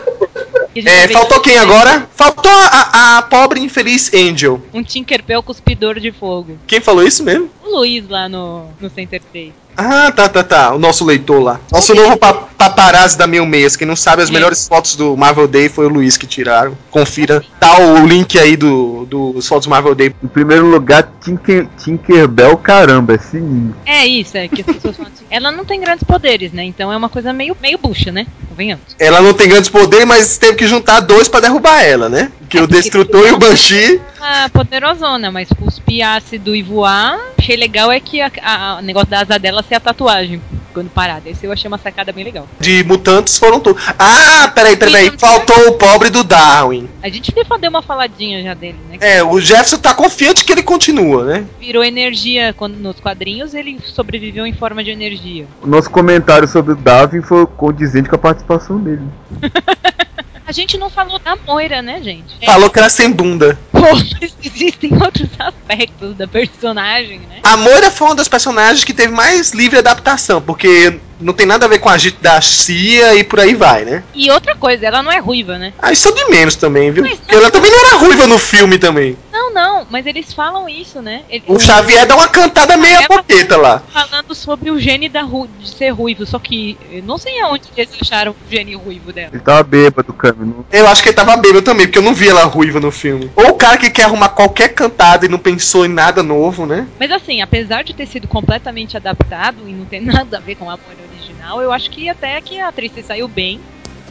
É, faltou quem agora? Faltou a, a- a pobre infeliz Angel. Um Tinkerbell cuspidor de fogo. Quem falou isso mesmo? O Luiz lá no, no Center 3. Ah, tá, tá, tá. O nosso leitor lá. Nosso novo pa paparazzi da Mil Meias. Quem não sabe, as melhores fotos do Marvel Day foi o Luiz que tiraram. Confira. Tá o link aí do, dos fotos do Marvel Day. Em primeiro lugar, Tinker, Tinkerbell, caramba, é sininho. É isso, é que as pessoas falam assim. Ela não tem grandes poderes, né? Então é uma coisa meio, meio bucha, né? Convenhamos. Ela não tem grandes poderes, mas teve que juntar dois pra derrubar ela, né? Que É, o Destrutor e o Banshee. Ah, poderosona, mas cuspir ácido e voar. Achei legal é que a- a- o negócio da asa dela ser a tatuagem quando parada. Esse eu achei uma sacada bem legal. De mutantes foram todos. Ah, peraí, peraí. Faltou o pobre do Darwin. A gente deu uma faladinha já dele, né? É, o Jefferson tá confiante que ele continua, né? Virou energia quando nos quadrinhos, ele sobreviveu em forma de energia. O nosso comentário sobre o Darwin foi condizente com a participação dele. A gente não falou da Moira, né, gente? É, Falou que era sem bunda. pô, mas existem outros aspectos da personagem, né? A Moira foi uma das personagens que teve mais livre adaptação, porque não tem nada a ver com a agito da CIA e por aí vai, né? E outra coisa, ela não é ruiva, né? Ah, isso é de menos também, viu? Mas- ela também não era ruiva no filme também. Não, não, mas eles falam isso, né? Ele- O Xavier dá uma cantada meia boqueta lá. falando sobre o gene da ru de ser ruivo, só que eu não sei aonde eles acharam o gene ruivo dela. Ele tava bêbado, Cami. Eu acho que ele tava bêbado também, porque eu não vi ela ruiva no filme. Ou o cara que quer arrumar qualquer cantada e não pensou em nada novo, né? Mas assim, apesar de ter sido completamente adaptado e não ter nada a ver com a Moira original, eu acho que até que a atriz saiu bem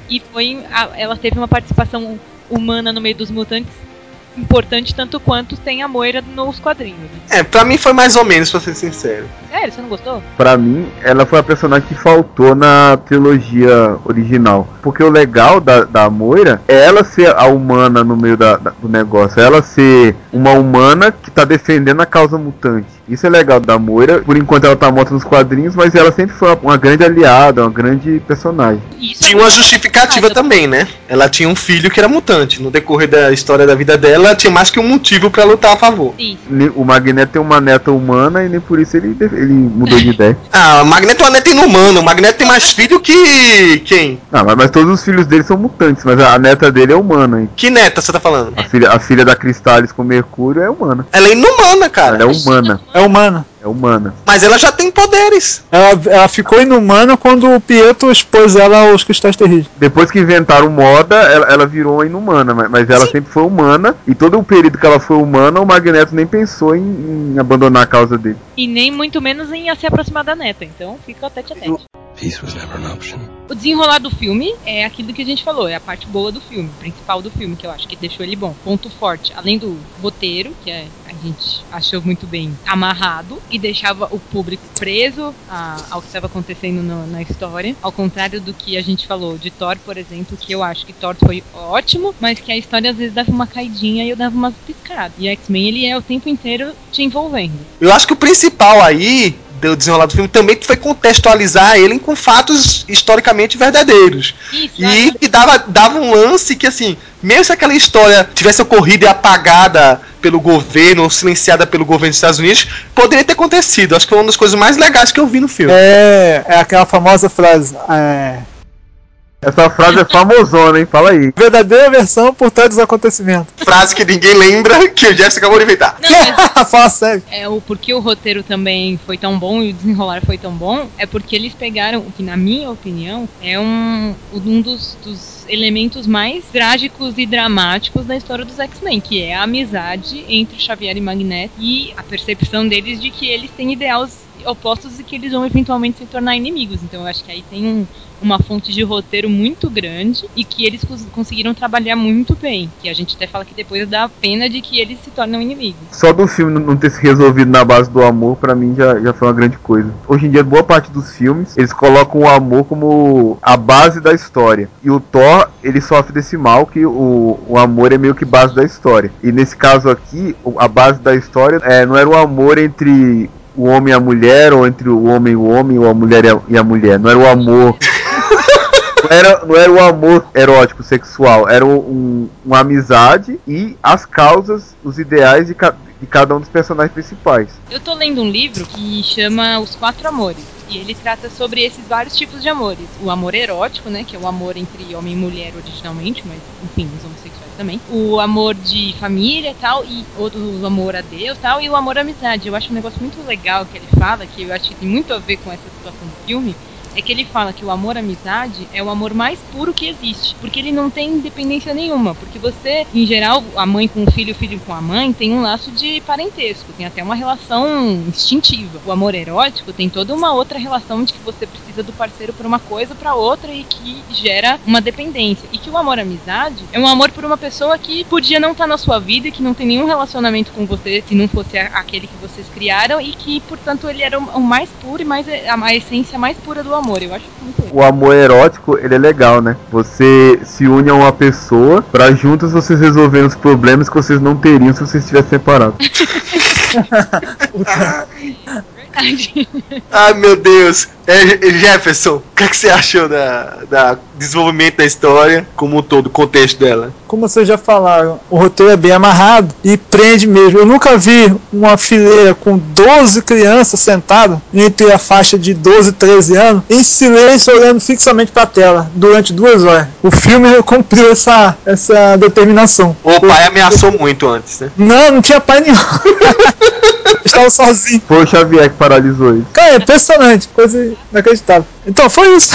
e foi ela teve uma participação humana no meio dos mutantes importante tanto quanto tem a Moira nos quadrinhos. né? É, pra mim foi mais ou menos, pra ser sincero. Sério, você não gostou? Pra mim, ela foi a personagem que faltou na trilogia original. Porque o legal da, da Moira é ela ser a humana no meio da, da- do negócio. Ela ser uma humana que tá defendendo a causa mutante. Isso é legal da Moira. Por enquanto ela tá morta nos quadrinhos, mas ela sempre foi uma, uma grande aliada, uma grande personagem. E isso é Tinha uma muito justificativa também, né? Ela tinha um filho que era mutante. No decorrer da história da vida dela, tinha mais que um motivo pra lutar a favor. Ne- O Magneto tem uma neta humana e nem por isso ele, ele mudou de ideia. Ah, o Magneto é uma neta inumana. O Magneto tem mais filho que. quem? Ah, mas, mas todos os filhos dele são mutantes, mas a, a neta dele é humana. hein? Que neta você tá falando? A filha, a filha da Cristales com Mercúrio é humana. Ela é inumana, cara. Ela é humana. É humana. É humana. Mas ela já tem poderes. Ela, ela ficou inumana quando o Pietro expôs ela aos cristais terríveis. Depois que inventaram moda, ela, ela virou uma inumana, mas, mas ela sempre foi humana. E todo o período que ela foi humana, o Magneto nem pensou em, em abandonar a causa dele. E nem muito menos em se aproximar da neta. Então fica tete a tete. Peace was never an option. O desenrolar do filme é aquilo que a gente falou, é a parte boa do filme, principal do filme, que eu acho que deixou ele bom. Ponto forte, além do roteiro, que é- a gente achou muito bem amarrado e deixava o público preso a- ao que estava acontecendo no- na história. Ao contrário do que a gente falou de Thor, por exemplo, que eu acho que Thor foi ótimo, mas que a história às vezes dava uma caidinha e eu dava umas piscadas. E X-Men, ele é o tempo inteiro te envolvendo. Eu acho que o principal aí do desenrolar do filme também foi contextualizar ele com fatos historicamente verdadeiros. Isso, E né? que dava, dava um lance que, assim, mesmo se aquela história tivesse ocorrido e apagada pelo governo, ou silenciada pelo governo dos Estados Unidos, poderia ter acontecido. Acho que foi uma das coisas mais legais que eu vi no filme. É, é aquela famosa frase. É, Essa frase é famosona, hein? Fala aí. verdadeira versão por trás dos acontecimentos. Frase que ninguém lembra que o Jefferson acabou de inventar. Não, mas Fala sério. É, o porquê o roteiro também foi tão bom e o desenrolar foi tão bom é porque eles pegaram o que, na minha opinião, é um, um dos, dos elementos mais trágicos e dramáticos da história dos X-Men, que é a amizade entre Xavier e Magneto e a percepção deles de que eles têm ideais opostos e que eles vão eventualmente se tornar inimigos. Então eu acho que aí tem um, uma fonte de roteiro muito grande e que eles cons- conseguiram trabalhar muito bem. Que a gente até fala que depois dá pena de que eles se tornam inimigos. Só do filme não ter se resolvido na base do amor, pra mim já, já foi uma grande coisa. Hoje em dia, boa parte dos filmes, eles colocam o amor como a base da história. E o Thor, ele sofre desse mal que o, o amor é meio que base da história. E nesse caso aqui, a base da história é, não era o amor entre o homem e a mulher, ou entre o homem e o homem, ou a mulher e a mulher. Não era o amor. era, não era o amor erótico, sexual. Era um, uma amizade e as causas, os ideais de, ca de cada um dos personagens principais. Eu tô lendo um livro que chama Os Quatro Amores. E ele trata sobre esses vários tipos de amores. O amor erótico, né? Que é o amor entre homem e mulher originalmente, mas enfim, os homossexuais também. O amor de família e tal, e o amor a Deus tal, e o amor à amizade. Eu acho um negócio muito legal que ele fala, que eu acho que tem muito a ver com essa situação do filme, é que ele fala que o amor amizade é o amor mais puro que existe, porque ele não tem independência nenhuma, porque você, em geral, a mãe com o filho, o filho com a mãe, tem um laço de parentesco, tem até uma relação instintiva. O amor erótico tem toda uma outra relação de que você precisa do parceiro por uma coisa para outra e que gera uma dependência. E que o amor amizade é um amor por uma pessoa que podia não estar tá na sua vida que não tem nenhum relacionamento com você se não fosse aquele que vocês criaram e que, portanto, ele era o mais puro e mais a essência mais pura do amor amor. Eu acho muito O amor erótico, ele é legal, né? Você se une a uma pessoa para juntos vocês resolverem os problemas que vocês não teriam se vocês estivessem separados. Verdade. Ai meu Deus. É, Jefferson, o que, é que, você achou da, da desenvolvimento da história, como um todo, o contexto dela? Como vocês já falaram, o roteiro é bem amarrado e prende mesmo. Eu nunca vi uma fileira com 12 crianças sentadas entre a faixa de 12 e 13 anos, em silêncio, olhando fixamente para a tela, durante duas horas. O filme cumpriu essa, essa determinação. O pai ameaçou muito antes, né? Não, não tinha pai nenhum. Estava sozinho. Foi o Xavier que paralisou ele. Cara, é impressionante, coisa inacreditável. Então foi isso.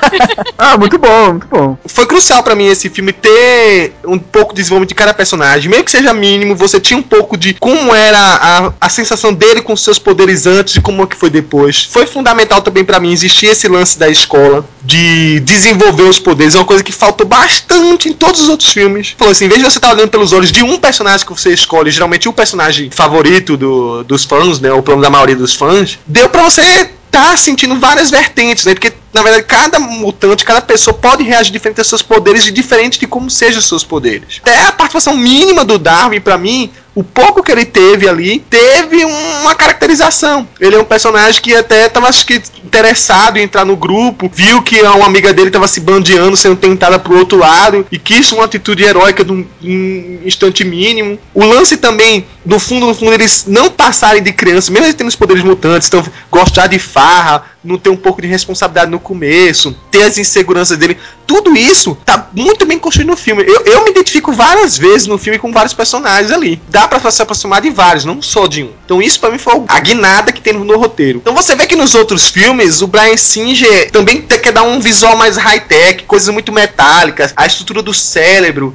ah, muito bom, muito bom. Foi crucial para mim esse filme ter um pouco de desenvolvimento de cada personagem, mesmo que seja mínimo, você tinha um pouco de como era a, a sensação dele com seus poderes antes e como é que foi depois. Foi fundamental também para mim existir esse lance da escola, de desenvolver os poderes, é uma coisa que faltou bastante em todos os outros filmes. Falou assim, em vez de você estar tá olhando pelos olhos de um personagem que você escolhe, geralmente o personagem favorito do, dos fãs, né, ou pelo da maioria dos fãs, deu para você tá sentindo várias vertentes, né? Porque, na verdade, cada mutante, cada pessoa pode reagir diferente aos seus poderes e diferente de como sejam os seus poderes. Até a participação mínima do Darwin, para mim, o pouco que ele teve ali, teve uma caracterização. Ele é um personagem que até estava acho que interessado em entrar no grupo, viu que uma amiga dele estava se bandeando, sendo tentada pro outro lado, e quis uma atitude heróica de um, um instante mínimo. O lance também, no fundo, no fundo, eles não passarem de criança, mesmo eles tendo os poderes mutantes, então gostar de farra, não ter um pouco de responsabilidade no começo, ter as inseguranças dele, tudo isso tá muito bem construído no filme. Eu, eu me identifico várias vezes no filme com vários personagens ali. Dá para se aproximar de vários, não só de um. Então isso para mim foi a guinada que tem no, roteiro. Então você vê que nos outros filmes o Brian Singer também quer dar um visual mais high-tech, coisas muito metálicas, a estrutura do cérebro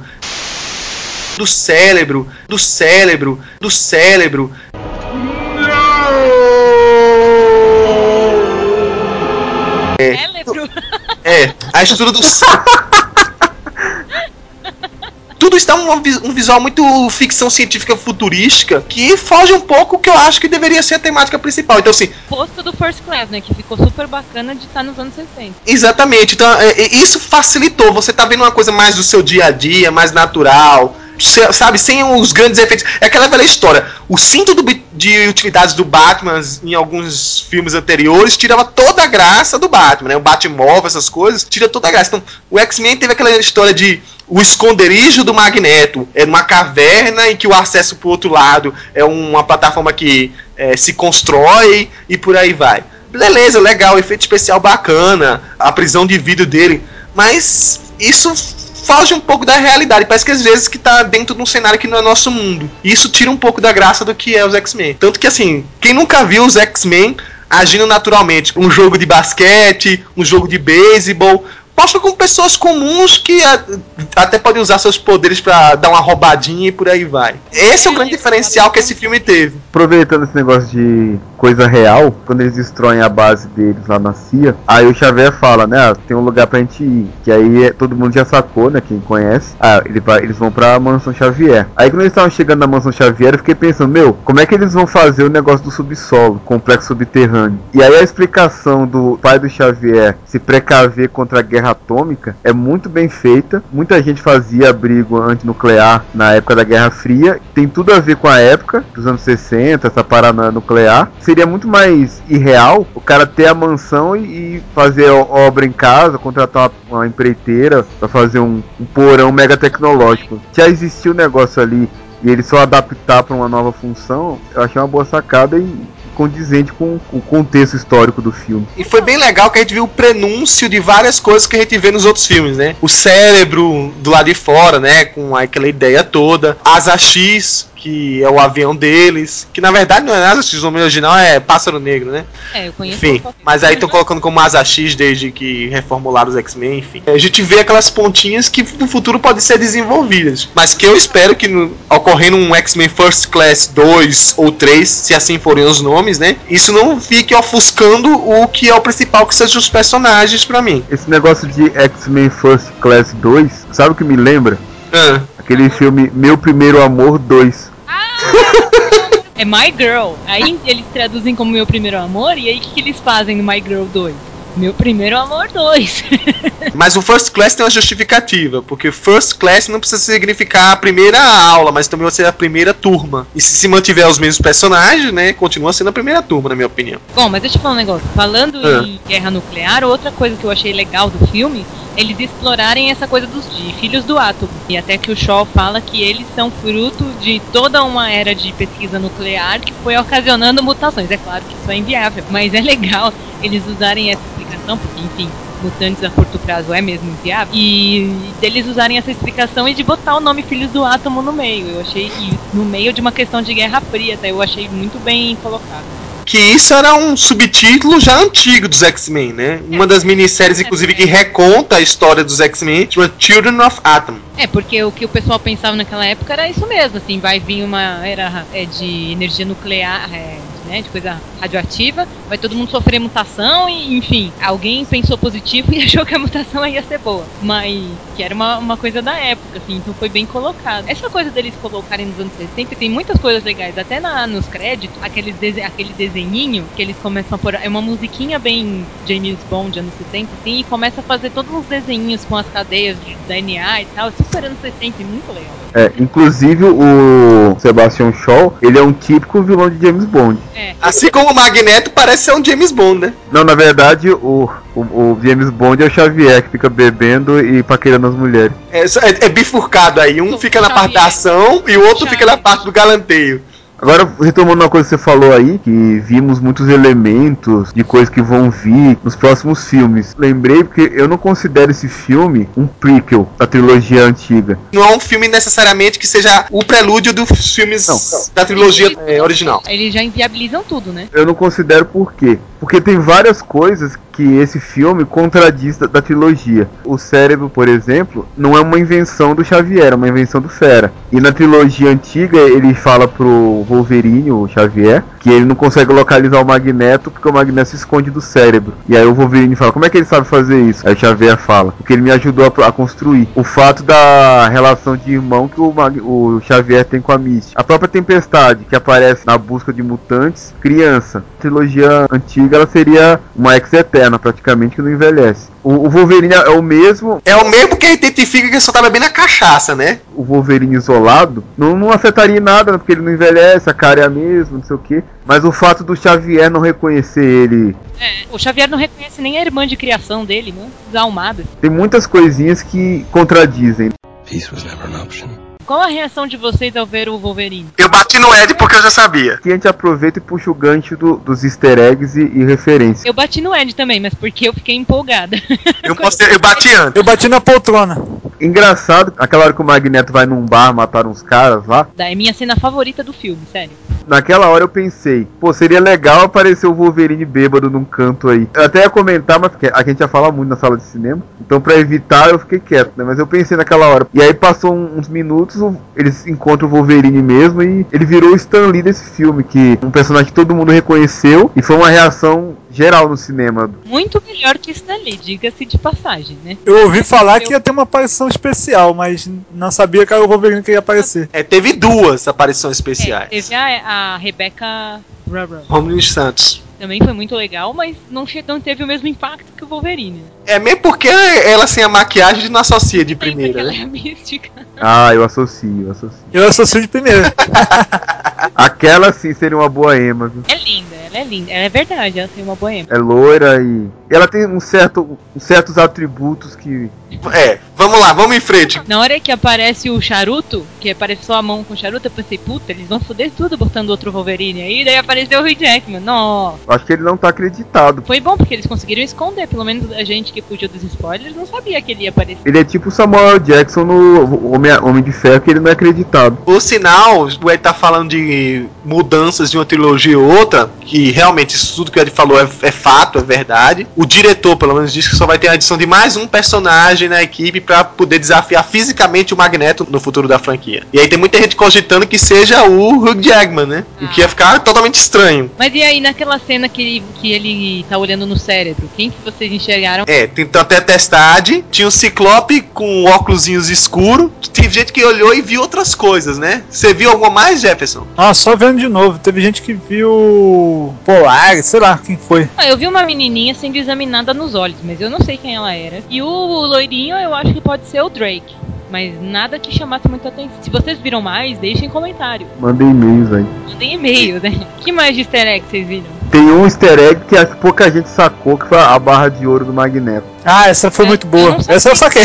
do cérebro, do cérebro, do cérebro. É, é a estrutura do tudo está um, um visual muito ficção científica futurística que foge um pouco o que eu acho que deveria ser a temática principal. Então, assim. Posto do First Class, né? Que ficou super bacana de estar nos anos 60. Exatamente. Então, é, é, isso facilitou. Você tá vendo uma coisa mais do seu dia a dia, mais natural sabe, sem os grandes efeitos. É aquela velha história. O cinto do, de utilidades do Batman em alguns filmes anteriores tirava toda a graça do Batman, né? O Batmóvel, essas coisas, tira toda a graça. Então, o X-Men teve aquela história de o esconderijo do Magneto é numa caverna em que o acesso pro outro lado é uma plataforma que é, se constrói e por aí vai. Beleza, legal, efeito especial bacana, a prisão de vidro dele, mas isso foge um pouco da realidade. Parece que às vezes que tá dentro de um cenário que não é nosso mundo. E isso tira um pouco da graça do que é os X-Men. Tanto que assim, quem nunca viu os X-Men agindo naturalmente, um jogo de basquete, um jogo de beisebol, mostra com pessoas comuns que até podem usar seus poderes para dar uma roubadinha e por aí vai. Esse é o grande diferencial que esse filme teve. Aproveitando esse negócio de coisa real, quando eles destroem a base deles lá na CIA, aí o Xavier fala, né, ah, tem um lugar pra gente ir, que aí é, todo mundo já sacou, né, quem conhece, ah, ele vai, eles vão pra Mansão Xavier. Aí quando eles estavam chegando na Mansão Xavier, eu fiquei pensando, meu, como é que eles vão fazer o negócio do subsolo, complexo subterrâneo? E aí a explicação do pai do Xavier se precaver contra a guerra guerra atômica é muito bem feita. Muita gente fazia abrigo antinuclear na época da Guerra Fria. Tem tudo a ver com a época dos anos 60, essa parada nuclear. Seria muito mais irreal o cara ter a mansão e, fazer obra em casa, contratar uma, empreiteira para fazer um, um porão mega tecnológico. Já existia o um negócio ali e ele só adaptar para uma nova função, eu achei uma boa sacada e condizente com o contexto histórico do filme. E foi bem legal que a gente viu o prenúncio de várias coisas que a gente vê nos outros filmes, né? O cérebro do lado de fora, né? Com aquela ideia toda. Asa X, que é o avião deles, que na verdade não é Asa X, o nome original é Pássaro Negro, né? É, eu conheço. Enfim, mas aí estão colocando como Asa X desde que reformularam os X-Men, enfim. A gente vê aquelas pontinhas que no futuro podem ser desenvolvidas, mas que eu espero que no, ocorrendo um X-Men First Class 2 ou 3, se assim forem os nomes, né? Isso não fique ofuscando o que é o principal, que sejam os personagens para mim. Esse negócio de X-Men First Class 2, sabe o que me lembra? Ah. Aquele filme Meu Primeiro Amor 2. É My Girl. Aí eles traduzem como Meu Primeiro Amor, e aí o que, que eles fazem no My Girl 2? Meu primeiro amor 2. mas o First Class tem uma justificativa, porque First Class não precisa significar a primeira aula, mas também vai ser a primeira turma. E se se mantiver os mesmos personagens, né, continua sendo a primeira turma, na minha opinião. Bom, mas deixa eu falar um negócio. Falando ah. em guerra nuclear, outra coisa que eu achei legal do filme eles explorarem essa coisa dos de filhos do átomo. E até que o Shaw fala que eles são fruto de toda uma era de pesquisa nuclear que foi ocasionando mutações. É claro que isso é inviável, mas é legal eles usarem essa explicação, porque, enfim, mutantes a curto prazo é mesmo inviável. E deles usarem essa explicação e de botar o nome Filhos do Átomo no meio. Eu achei, no meio de uma questão de Guerra Fria, até eu achei muito bem colocado que isso era um subtítulo já antigo dos X-Men, né? Uma das minisséries, inclusive, que reconta a história dos X-Men, chama Children of Atom. É, porque o que o pessoal pensava naquela época era isso mesmo, assim, vai vir uma era é, de energia nuclear, é, né, de coisa radioativa, vai todo mundo sofrer mutação e, enfim, alguém pensou positivo e achou que a mutação ia ser boa, mas que era uma, uma coisa da época, assim, então foi bem colocado. Essa coisa deles colocarem nos anos 60 tem muitas coisas legais, até na, nos créditos, aqueles dese aquele desenhinho que eles começam a pôr, é uma musiquinha bem James Bond, anos 70, assim, e começa a fazer todos os desenhinhos com as cadeias de DNA e tal, super anos 60, muito legal. É, inclusive o Sebastian Shaw, ele é um típico vilão de James Bond. É. Assim como o Magneto parece ser um James Bond, né? Não, na verdade, o, o, o James Bond é o Xavier que fica bebendo e paquerando as mulheres. É, é, é bifurcado aí, um fica na parte da ação e o outro fica na parte do galanteio. Agora, retomando uma coisa que você falou aí, que vimos muitos elementos de coisas que vão vir nos próximos filmes. Lembrei porque eu não considero esse filme um prequel da trilogia antiga. Não é um filme necessariamente que seja o prelúdio dos filmes não. da trilogia é, original. Eles já inviabilizam tudo, né? Eu não considero por quê? Porque tem várias coisas que esse filme contradiz da, da, trilogia. O cérebro, por exemplo, não é uma invenção do Xavier, é uma invenção do Fera. E na trilogia antiga ele fala pro Wolverine, o Xavier, que ele não consegue localizar o Magneto porque o Magneto se esconde do cérebro. E aí o Wolverine fala: Como é que ele sabe fazer isso? Aí o Xavier fala: Porque ele me ajudou a, a construir. O fato da relação de irmão que o, Mag o Xavier tem com a Misty. A própria Tempestade, que aparece na busca de mutantes, criança. Trilogia antiga ela seria uma ex-eterna, praticamente, que não envelhece. O, o, Wolverine é o mesmo. É o mesmo que identifica que só tava bem na cachaça, né? O Wolverine isolado não, não afetaria nada, né? porque ele não envelhece, a cara é a mesma, não sei o que. Mas o fato do Xavier não reconhecer ele. É, o Xavier não reconhece nem a irmã de criação dele, né? Desalmada. Tem muitas coisinhas que contradizem. Peace was never an option. Qual a reação de vocês ao ver o Wolverine? Eu bati no Ed porque eu já sabia. Aqui a gente aproveita e puxa o gancho do, dos easter eggs e, e referências. Eu bati no Ed também, mas porque eu fiquei empolgada. Eu, postei, eu bati antes. Eu bati na poltrona. Engraçado, aquela hora que o Magneto vai num bar matar uns caras lá. É minha cena favorita do filme, sério. Naquela hora eu pensei, pô, seria legal aparecer o Wolverine bêbado num canto aí. Eu até ia comentar, mas a gente ia falar muito na sala de cinema. Então, pra evitar, eu fiquei quieto, né? Mas eu pensei naquela hora. E aí passou uns minutos, eles encontram o Wolverine mesmo e ele virou o Stan Lee desse filme, que um personagem que todo mundo reconheceu e foi uma reação geral no cinema. Muito melhor que isso dali, diga-se de passagem, né? Eu ouvi falar que ia ter uma aparição especial, mas não sabia que era o Wolverine que ia aparecer. É, teve duas aparições É, especiais. teve a, a Rebecca. Romulo Santos. Também foi muito legal, mas não, não teve o mesmo impacto que o Wolverine. É mesmo porque ela sem a maquiagem a gente não associa de primeira, ela né? é mística. Ah, eu associo, eu associo. Eu associo de primeira. Aquela sim seria uma boa Emma, viu? É linda, ela é linda. Ela é verdade, ela tem uma boema. É loira e. Ela tem um certo, uns certos atributos que. É, vamos lá, vamos em frente. Na hora que aparece o charuto, que aparece só a mão com o charuto, eu pensei, puta, eles vão foder tudo botando outro Wolverine aí, daí apareceu o Hugh Jackman. Não. Acho que ele não tá acreditado. Foi bom, porque eles conseguiram esconder, pelo menos a gente que fugiu dos spoilers não sabia que ele ia aparecer. Ele é tipo o Samuel Jackson no Homem, Homem de Ferro, que ele não é acreditado. Por sinal, o Ed tá falando de mudanças de uma trilogia e outra, que realmente isso tudo que o Ed falou é, é fato, é verdade. O diretor, pelo menos, disse que só vai ter a adição de mais um personagem na equipe pra poder desafiar fisicamente o Magneto no futuro da franquia. E aí tem muita gente cogitando que seja o Hugh Jackman, né? O que ia ficar totalmente estranho. Mas e aí, naquela cena que ele, que ele tá olhando no cérebro, quem que vocês enxergaram? É, tem até a testade, tinha um ciclope com óculos escuro. Teve gente que olhou e viu outras coisas, né? Você viu alguma mais, Jefferson? Ah, só vendo de novo. Teve gente que viu Polar, sei lá quem foi. Ah, eu vi uma menininha sendo examinada nos olhos, mas eu não sei quem ela era. E o loirinho eu acho que pode ser o Drake. Mas nada que chamasse muita atenção. Se vocês viram mais, deixem comentário. Mandei e-mails aí. Mandem e-mail, né? que mais de easter egg vocês viram? Tem um easter egg que acho que pouca gente sacou, que foi a barra de ouro do Magneto. Ah, essa foi É, muito boa. Essa eu saquei.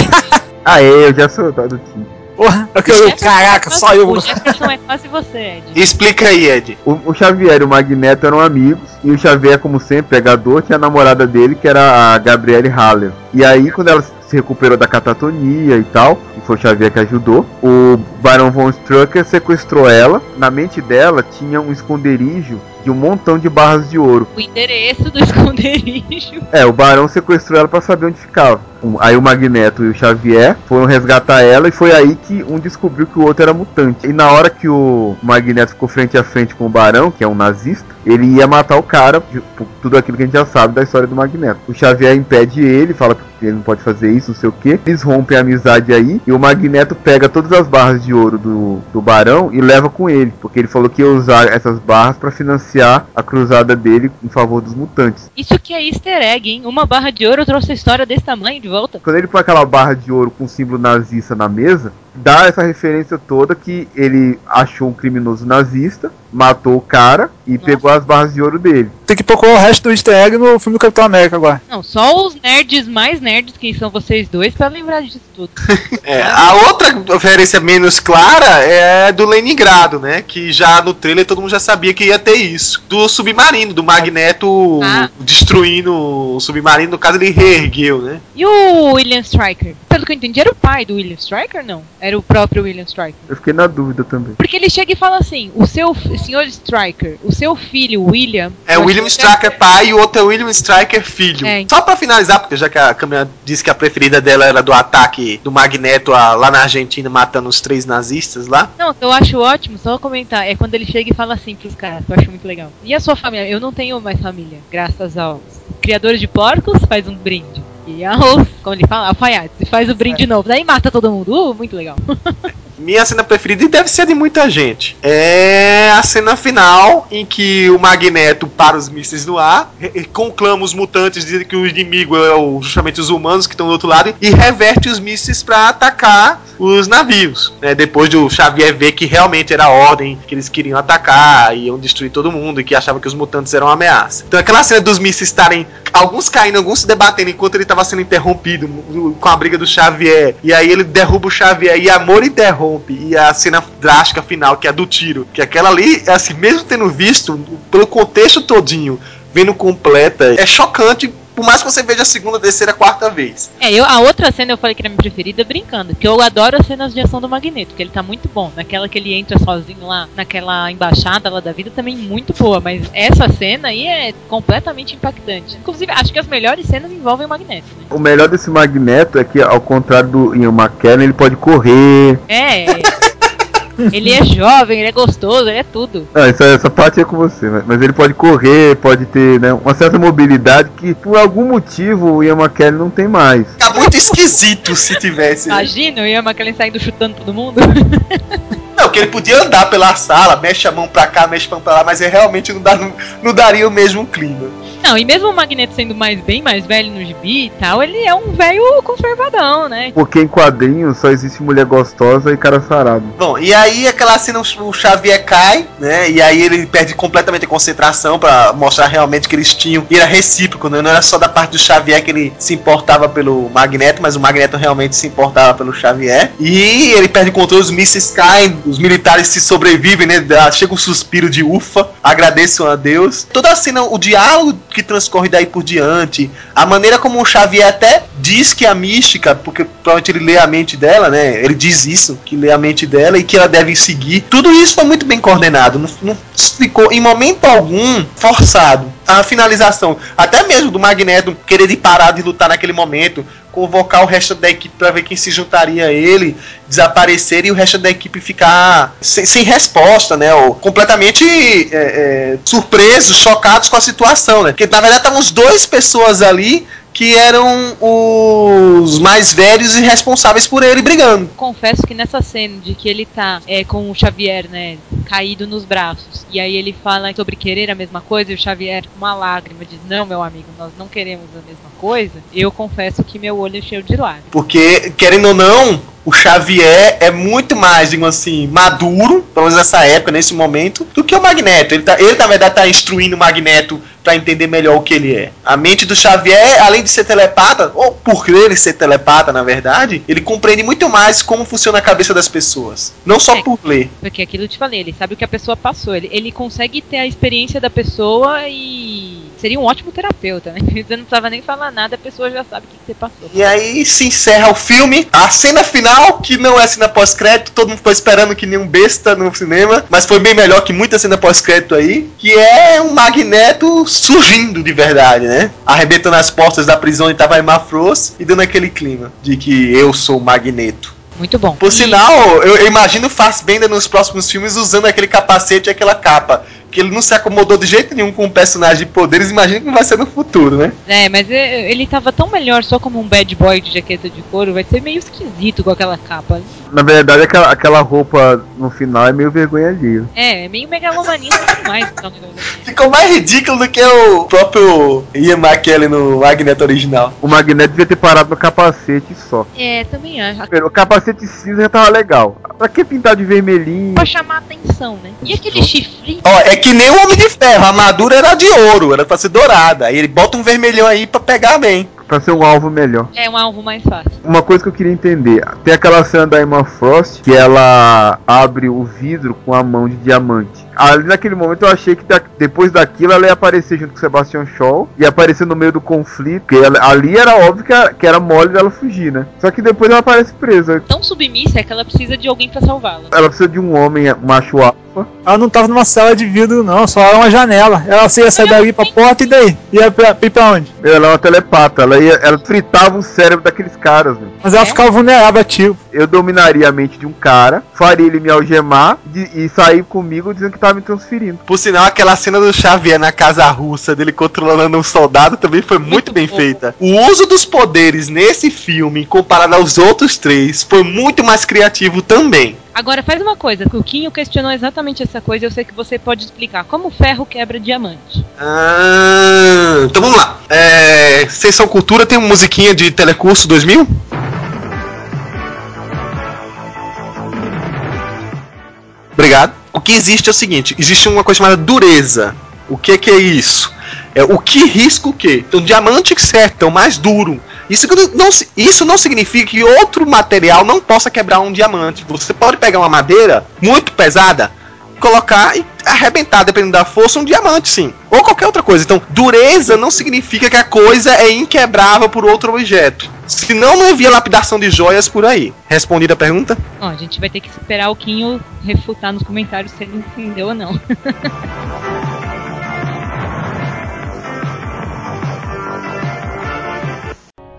Ah, é, eu já sou do time. Porra, eu O quero- Jefferson caraca, é só eu. O Jefferson é quase você, Ed. Explica aí, Ed. O, o Xavier e o Magneto eram amigos, e o Xavier, como sempre, pegador, tinha a namorada dele, que era a Gabrielle Haller. E aí, quando ela se recuperou da catatonia e tal, e foi o Xavier que ajudou, o Barão von Strucker sequestrou ela. Na mente dela tinha um esconderijo de um montão de barras de ouro. O endereço do esconderijo. É, o Barão sequestrou ela pra saber onde ficava. Aí o Magneto e o Xavier foram resgatar ela e foi aí que um descobriu que o outro era mutante. E na hora que o Magneto ficou frente a frente com o Barão, que é um nazista, ele ia matar o cara, por tudo aquilo que a gente já sabe da história do Magneto. O Xavier impede ele, fala que ele não pode fazer isso, não sei o que. Eles rompem a amizade aí e o Magneto pega todas as barras de ouro do, do Barão e leva com ele, porque ele falou que ia usar essas barras pra financiar a cruzada dele em favor dos mutantes. Isso que é easter egg, hein? Uma barra de ouro trouxe a história desse tamanho de volta. Quando ele põe aquela barra de ouro com o símbolo nazista na mesa, dá essa referência toda que ele achou um criminoso nazista, matou o cara e Nossa. pegou as barras de ouro dele. Tem que procurar o resto do easter egg no filme do Capitão América agora. Não, só os nerds mais nerds, que são vocês dois, pra lembrar disso tudo. É, a outra referência menos clara é do Leningrado, né? Que já no trailer todo mundo já sabia que ia ter isso. Do submarino, do Magneto Ah. destruindo o submarino, no caso ele reergueu, né? E o William Stryker? Pelo que eu entendi, era o pai do William Stryker, não? Era o próprio William Stryker. Eu fiquei na dúvida também. Porque ele chega e fala assim: o seu senhor Stryker, o seu filho William. É o William Striker pai e o outro é o William Striker filho. É. Só pra finalizar, porque já que a Camila disse que a preferida dela era do ataque do Magneto a- lá na Argentina matando os três nazistas lá. Não, eu acho ótimo, só vou comentar, é quando ele chega e fala assim pros caras, que eu acho muito legal. E a sua família? Eu não tenho mais família, graças aos criadores de porcos, faz um brinde. E aos, como ele fala, alfaiates, faz o brinde de novo. Daí mata todo mundo. Uh, muito legal. Minha cena preferida, e deve ser de muita gente, é a cena final em que o Magneto para os mísseis no ar, conclama os mutantes, dizendo que o inimigo é o- justamente os humanos que estão do outro lado, e reverte os mísseis para atacar os navios. né? Depois do Xavier ver que realmente era a ordem que eles queriam atacar, iam destruir todo mundo, e que achavam que os mutantes eram uma ameaça. Então aquela cena dos mísseis estarem, alguns caindo, alguns se debatendo, enquanto ele estava sendo interrompido com a briga do Xavier, e aí ele derruba o Xavier e Amor e a cena drástica final, que é a do tiro, que aquela ali, assim, mesmo tendo visto, pelo contexto todinho, vendo completa, é chocante, por mais que você veja a segunda, terceira, quarta vez. É, eu, a outra cena eu falei que era a minha preferida brincando, que eu adoro as cenas de ação do Magneto, que ele tá muito bom. Naquela que ele entra sozinho lá, naquela embaixada lá da vida, também muito boa. Mas essa cena aí é completamente impactante. Inclusive, acho que as melhores cenas envolvem o Magneto, né? O melhor desse Magneto é que, ao contrário do Ian McKellen, ele pode correr. É, Ele é jovem, ele é gostoso, ele é tudo. Ah, essa, essa parte é com você, mas, mas ele pode correr, pode ter né, uma certa mobilidade que por algum motivo o Ian McKellen não tem mais. Fica muito esquisito se tivesse. né? Imagina o Ian McKellen saindo chutando todo mundo. Não, que ele podia andar pela sala, mexe a mão pra cá, mexe a mão pra lá, mas ele realmente não, dá, não, não daria o mesmo clima. Não, e mesmo o Magneto sendo mais bem mais velho no gibi e tal, ele é um velho conservadão, né? Porque em quadrinhos só existe mulher gostosa e cara sarado. Bom, e aí aquela cena o Xavier cai, né? E aí ele perde completamente a concentração pra mostrar realmente que eles tinham. E era recíproco, né? Não era só da parte do Xavier que ele se importava pelo Magneto, mas o Magneto realmente se importava pelo Xavier. E ele perde o controle, os mísseis caem, os militares se sobrevivem, né? Chega um suspiro de ufa, agradeçam a Deus. Toda a cena, o diálogo que transcorre daí por diante, a maneira como o Xavier até diz que a mística, porque provavelmente ele lê a mente dela, né? Ele diz isso, que lê a mente dela e que ela deve seguir. Tudo isso foi muito bem coordenado. Não, não ficou em momento algum forçado. A finalização, até mesmo do Magneto querer parar de lutar naquele momento, convocar o resto da equipe para ver quem se juntaria a ele, desaparecer e o resto da equipe ficar sem, sem resposta, né? Ou completamente é, é, surpresos, chocados com a situação, né? Porque na verdade estavam os dois pessoas ali que eram os mais velhos e responsáveis por ele brigando. Confesso que nessa cena de que ele tá é, com o Xavier, né, caído nos braços, e aí ele fala sobre querer a mesma coisa, e o Xavier, com uma lágrima, diz: Não, meu amigo, nós não queremos a mesma coisa. Eu confesso que meu olho encheu de lágrimas. Porque, querendo ou não, o Xavier é muito mais, digamos assim, maduro, pelo menos nessa época, nesse momento, do que o Magneto. Ele, tá, ele na verdade, tá instruindo o Magneto para entender melhor o que ele é. A mente do Xavier, além de ser telepata, ou por ele ser telepata, na verdade, ele compreende muito mais como funciona a cabeça das pessoas. Não só É. por ler. Porque aquilo eu te falei, ele sabe o que a pessoa passou. Ele, ele consegue ter a experiência da pessoa e seria um ótimo terapeuta, né? Você não precisava nem falar nada, a pessoa já sabe o que, que você passou. E aí se encerra o filme. A cena final, que não é cena pós-crédito, todo mundo ficou esperando que nem um besta no cinema, mas foi bem melhor que muita cena pós-crédito aí, que é um Magneto surgindo de verdade, né? Arrebentando as portas da prisão onde tava Emma Frost e dando aquele clima de que eu sou o Magneto. Muito bom. Por E- sinal, eu, eu imagino o Fassbender nos próximos filmes usando aquele capacete e aquela capa. Que ele não se acomodou de jeito nenhum com um personagem de poderes, imagina como vai ser no futuro, né? É, mas é, ele tava tão melhor só como um bad boy de jaqueta de couro, vai ser meio esquisito com aquela capa. Na verdade, aquela, aquela roupa no final é meio vergonha alheia. É, é meio megalomaníaco demais. então. Ficou mais ridículo do que o próprio Ian McKellen no Magneto original. O Magneto devia ter parado no capacete só. É, também acho. O capacete cinza já tava legal. Pra que pintar de vermelhinho? Pra chamar atenção, né? E aquele chifre? Ó, é que nem o Homem de Ferro, a armadura era de ouro, era pra ser dourada. Aí ele bota um vermelhão aí pra pegar bem. Pra ser um alvo melhor. É um alvo mais fácil. Uma coisa que eu queria entender, tem aquela cena da Emma Frost que ela abre o vidro com a mão de diamante. Ali naquele momento eu achei que da- depois daquilo ela ia aparecer junto com o Sebastian Shaw e aparecer no meio do conflito, porque ela- ali era óbvio que, a- que era mole dela fugir, né? Só que depois ela aparece presa. Tão submissa é que ela precisa de alguém pra salvá-la. Ela precisa de um homem macho alfa. Ela não tava numa cela de vidro, não, só era uma janela. Ela ia sair dali pra porta e daí? Ia pra, ir pra onde? Ela é uma telepata, ela, ia, ela fritava o cérebro daqueles caras? Mas ela É? ficava vulnerável a tiro. Eu dominaria a mente de um cara, faria ele me algemar de- e sair comigo dizendo que tava me transferindo. Por sinal, aquela cena do Xavier na casa russa, dele controlando um soldado, também foi muito, Muito bem bom. feita. O uso dos poderes nesse filme, comparado aos outros três, foi muito mais criativo também. Agora faz uma coisa, o Quinho questionou exatamente essa coisa, eu sei que você pode explicar. Como o ferro quebra diamante? Ah, então vamos lá. É, Sessão Cultura tem uma musiquinha de Telecurso 2000? Obrigado. O que existe é o seguinte: existe uma coisa chamada dureza. O que, que é isso? É o que risca o quê? Então, diamante certo, é o mais duro. Isso não, isso não significa que outro material não possa quebrar um diamante. Você pode pegar uma madeira muito pesada, colocar e arrebentar, dependendo da força, um diamante, sim. Ou qualquer outra coisa. Então, dureza não significa que a coisa é inquebrável por outro objeto. Senão, não havia lapidação de joias por aí. Respondida a pergunta? Ó, a gente vai ter que esperar o Quinho refutar nos comentários se ele entendeu ou não.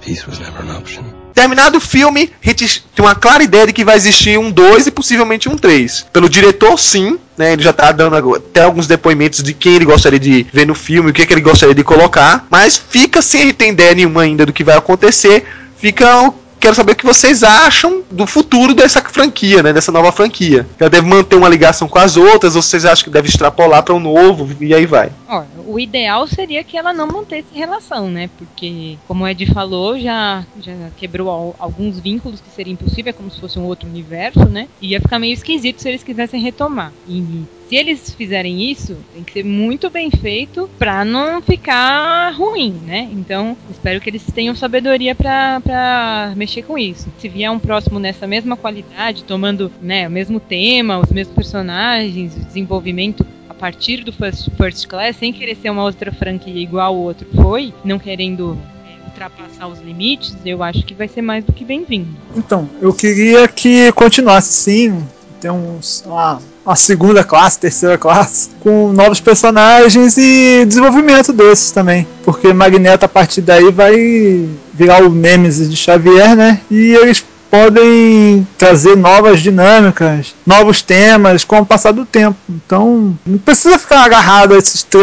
Peace was never an option. Terminado o filme, a gente tem uma clara ideia de que vai existir um 2 e possivelmente um 3. Pelo diretor, sim, né? Ele já tá dando até alguns depoimentos de quem ele gostaria de ver no filme, o que, que ele gostaria de colocar, mas fica sem gente ter ideia nenhuma ainda do que vai acontecer. Fica quero saber o que vocês acham do futuro dessa franquia, né? Dessa nova franquia. Ela deve manter uma ligação com as outras, ou vocês acham que deve extrapolar para um novo e aí vai? Ó, o ideal seria que ela não mantesse relação, né? Porque, como o Ed falou, já, já quebrou alguns vínculos que seria impossível, é como se fosse um outro universo, né? E ia ficar meio esquisito se eles quisessem retomar. E se eles fizerem isso, tem que ser muito bem feito para não ficar ruim, né? Então, espero que eles tenham sabedoria para mexer com isso. Se vier um próximo nessa mesma qualidade, tomando né, o mesmo tema, os mesmos personagens, o desenvolvimento a partir do First, first Class, sem querer ser uma outra franquia igual o outro foi, não querendo é, ultrapassar os limites, eu acho que vai ser mais do que bem-vindo. Então, eu queria que continuasse sim, tem uns, uma a segunda classe, terceira classe, com novos personagens e desenvolvimento desses também. Porque Magneto a partir daí vai virar o Nemesis de Xavier, né? E eles podem trazer novas dinâmicas, novos temas com o passar do tempo. Então, não precisa ficar agarrado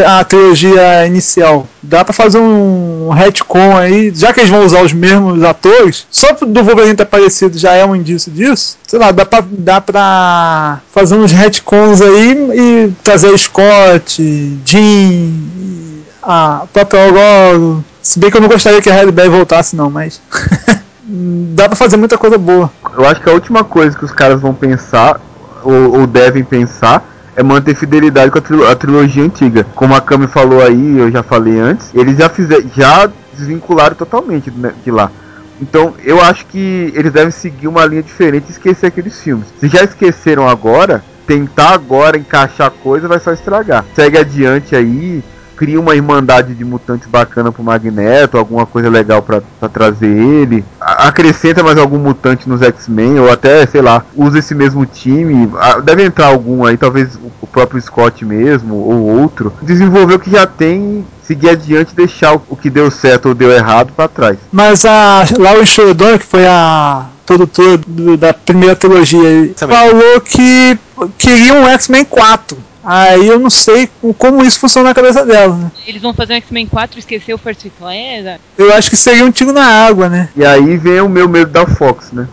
a trilogia inicial. Dá para fazer um retcon aí, já que eles vão usar os mesmos atores, só do Wolverine ter aparecido já é um indício disso. Sei lá, dá pra, dá pra fazer uns retcons aí e trazer Scott, Jean, a própria Aurora. Se bem que eu não gostaria que a Halle Berry voltasse não, mas... dá pra fazer muita coisa boa. Eu acho que a última coisa que os caras vão pensar, ou, ou devem pensar, é manter fidelidade com a, trilo a, trilogia antiga. Como a Kami falou aí, eu já falei antes, eles já fizeram, já desvincularam totalmente né, de lá. Então eu acho que eles devem seguir uma linha diferente e esquecer aqueles filmes. Se já esqueceram agora, tentar agora encaixar coisa vai só estragar. Segue adiante aí, cria uma irmandade de mutantes bacana pro Magneto, alguma coisa legal para trazer ele, acrescenta mais algum mutante nos X-Men, ou até, sei lá, usa esse mesmo time, deve entrar algum aí, talvez o próprio Scott mesmo, ou outro, desenvolver o que já tem seguir adiante e deixar o que deu certo ou deu errado para trás. Mas a Lauren Sheridan, que foi a produtora da primeira trilogia, falou que queria um X-Men 4. Aí eu não sei como isso funciona na cabeça dela, né? Eles vão fazer um X-Men 4 e esquecer o First Class? Eu acho que seria um tiro na água, né? E aí vem o meu medo da Fox, né?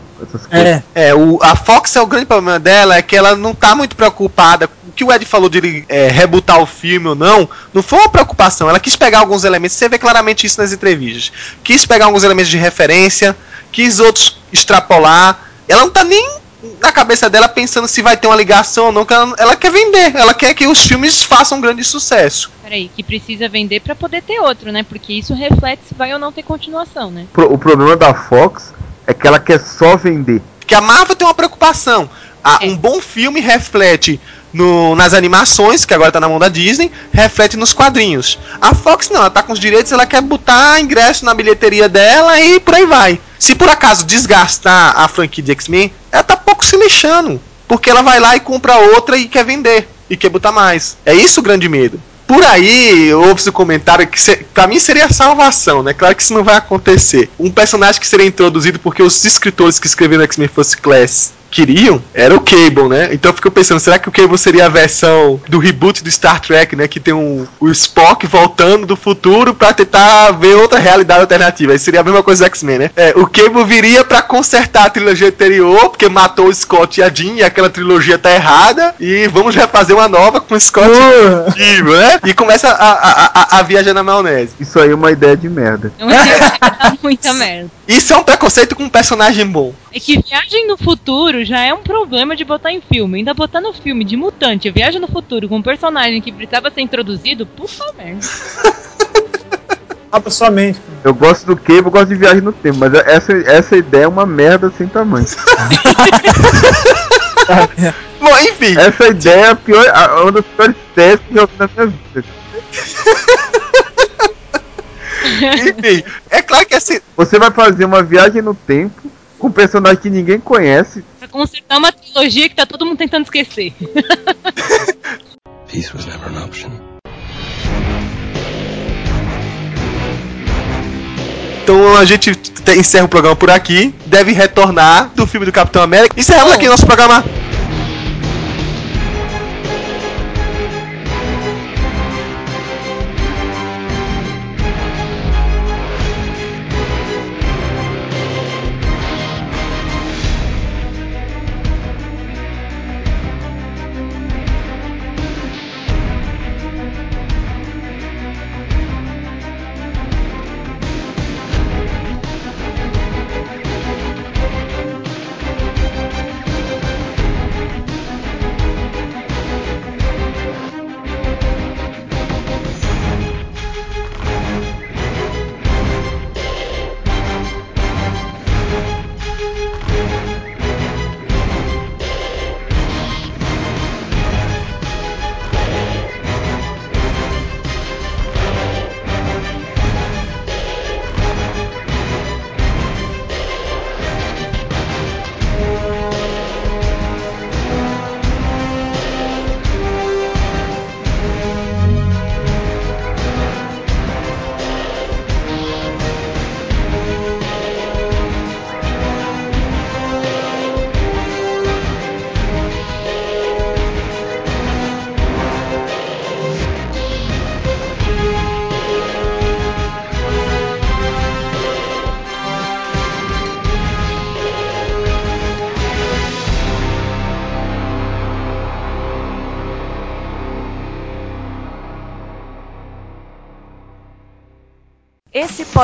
É, é o, a Fox é o grande problema dela, é que ela não tá muito preocupada. O que o Ed falou de é, rebutar o filme ou não, não foi uma preocupação. Ela quis pegar alguns elementos, você vê claramente isso nas entrevistas. Quis pegar alguns elementos de referência, quis outros extrapolar. Ela não tá nem na cabeça dela pensando se vai ter uma ligação ou não, que ela, ela, quer vender, ela quer que os filmes façam um grande sucesso. Peraí, que precisa vender para poder ter outro, né? Porque isso reflete se vai ou não ter continuação, né? O problema da Fox é que ela quer só vender. Que a Marvel tem uma preocupação. é. Um bom filme reflete no, nas animações, que agora tá na mão da Disney, reflete nos quadrinhos. A Fox não, ela tá com os direitos, ela quer botar ingresso na bilheteria dela e por aí vai. Se por acaso desgastar a franquia de X-Men, ela tá pouco se lixando. Porque ela vai lá e compra outra e quer vender. E quer botar mais. É isso o grande medo. Por aí, houve-se um comentário que para mim seria a salvação, né? Claro que isso não vai acontecer. Um personagem que seria introduzido porque os escritores que escreveram X-Men First Class queriam era o Cable, né? Então eu fico pensando, será que o Cable seria a versão do reboot do Star Trek, né? Que tem um, o Spock voltando do futuro para tentar ver outra realidade alternativa. Aí seria a mesma coisa do X-Men, né? É, o Cable viria para consertar a trilogia anterior, porque matou o Scott e a Jean, e aquela trilogia tá errada, e vamos refazer uma nova com o Scott uh. e o né? E começa a, a, a, a viajar na maionese. Isso aí é uma ideia de merda. É uma ideia de muita merda. Isso é um preconceito com um personagem bom. É que viagem no futuro já é um problema de botar em filme. Ainda botar no filme de mutante, viagem no futuro com um personagem que precisava ser introduzido, puta merda. Abra sua mente. Eu gosto do Cable, eu gosto de viagem no tempo, mas essa, essa ideia é uma merda sem tamanho. Bom, enfim. Essa ideia é a pior, uma das piores ideias que eu vi na minha vida. Enfim, é claro que assim. Você vai fazer uma viagem no tempo com um personagem que ninguém conhece. Pra consertar uma trilogia que tá todo mundo tentando esquecer. Peace was never an option. Então a gente encerra o programa por aqui. Deve retornar do filme do Capitão América. Encerramos aqui nosso programa.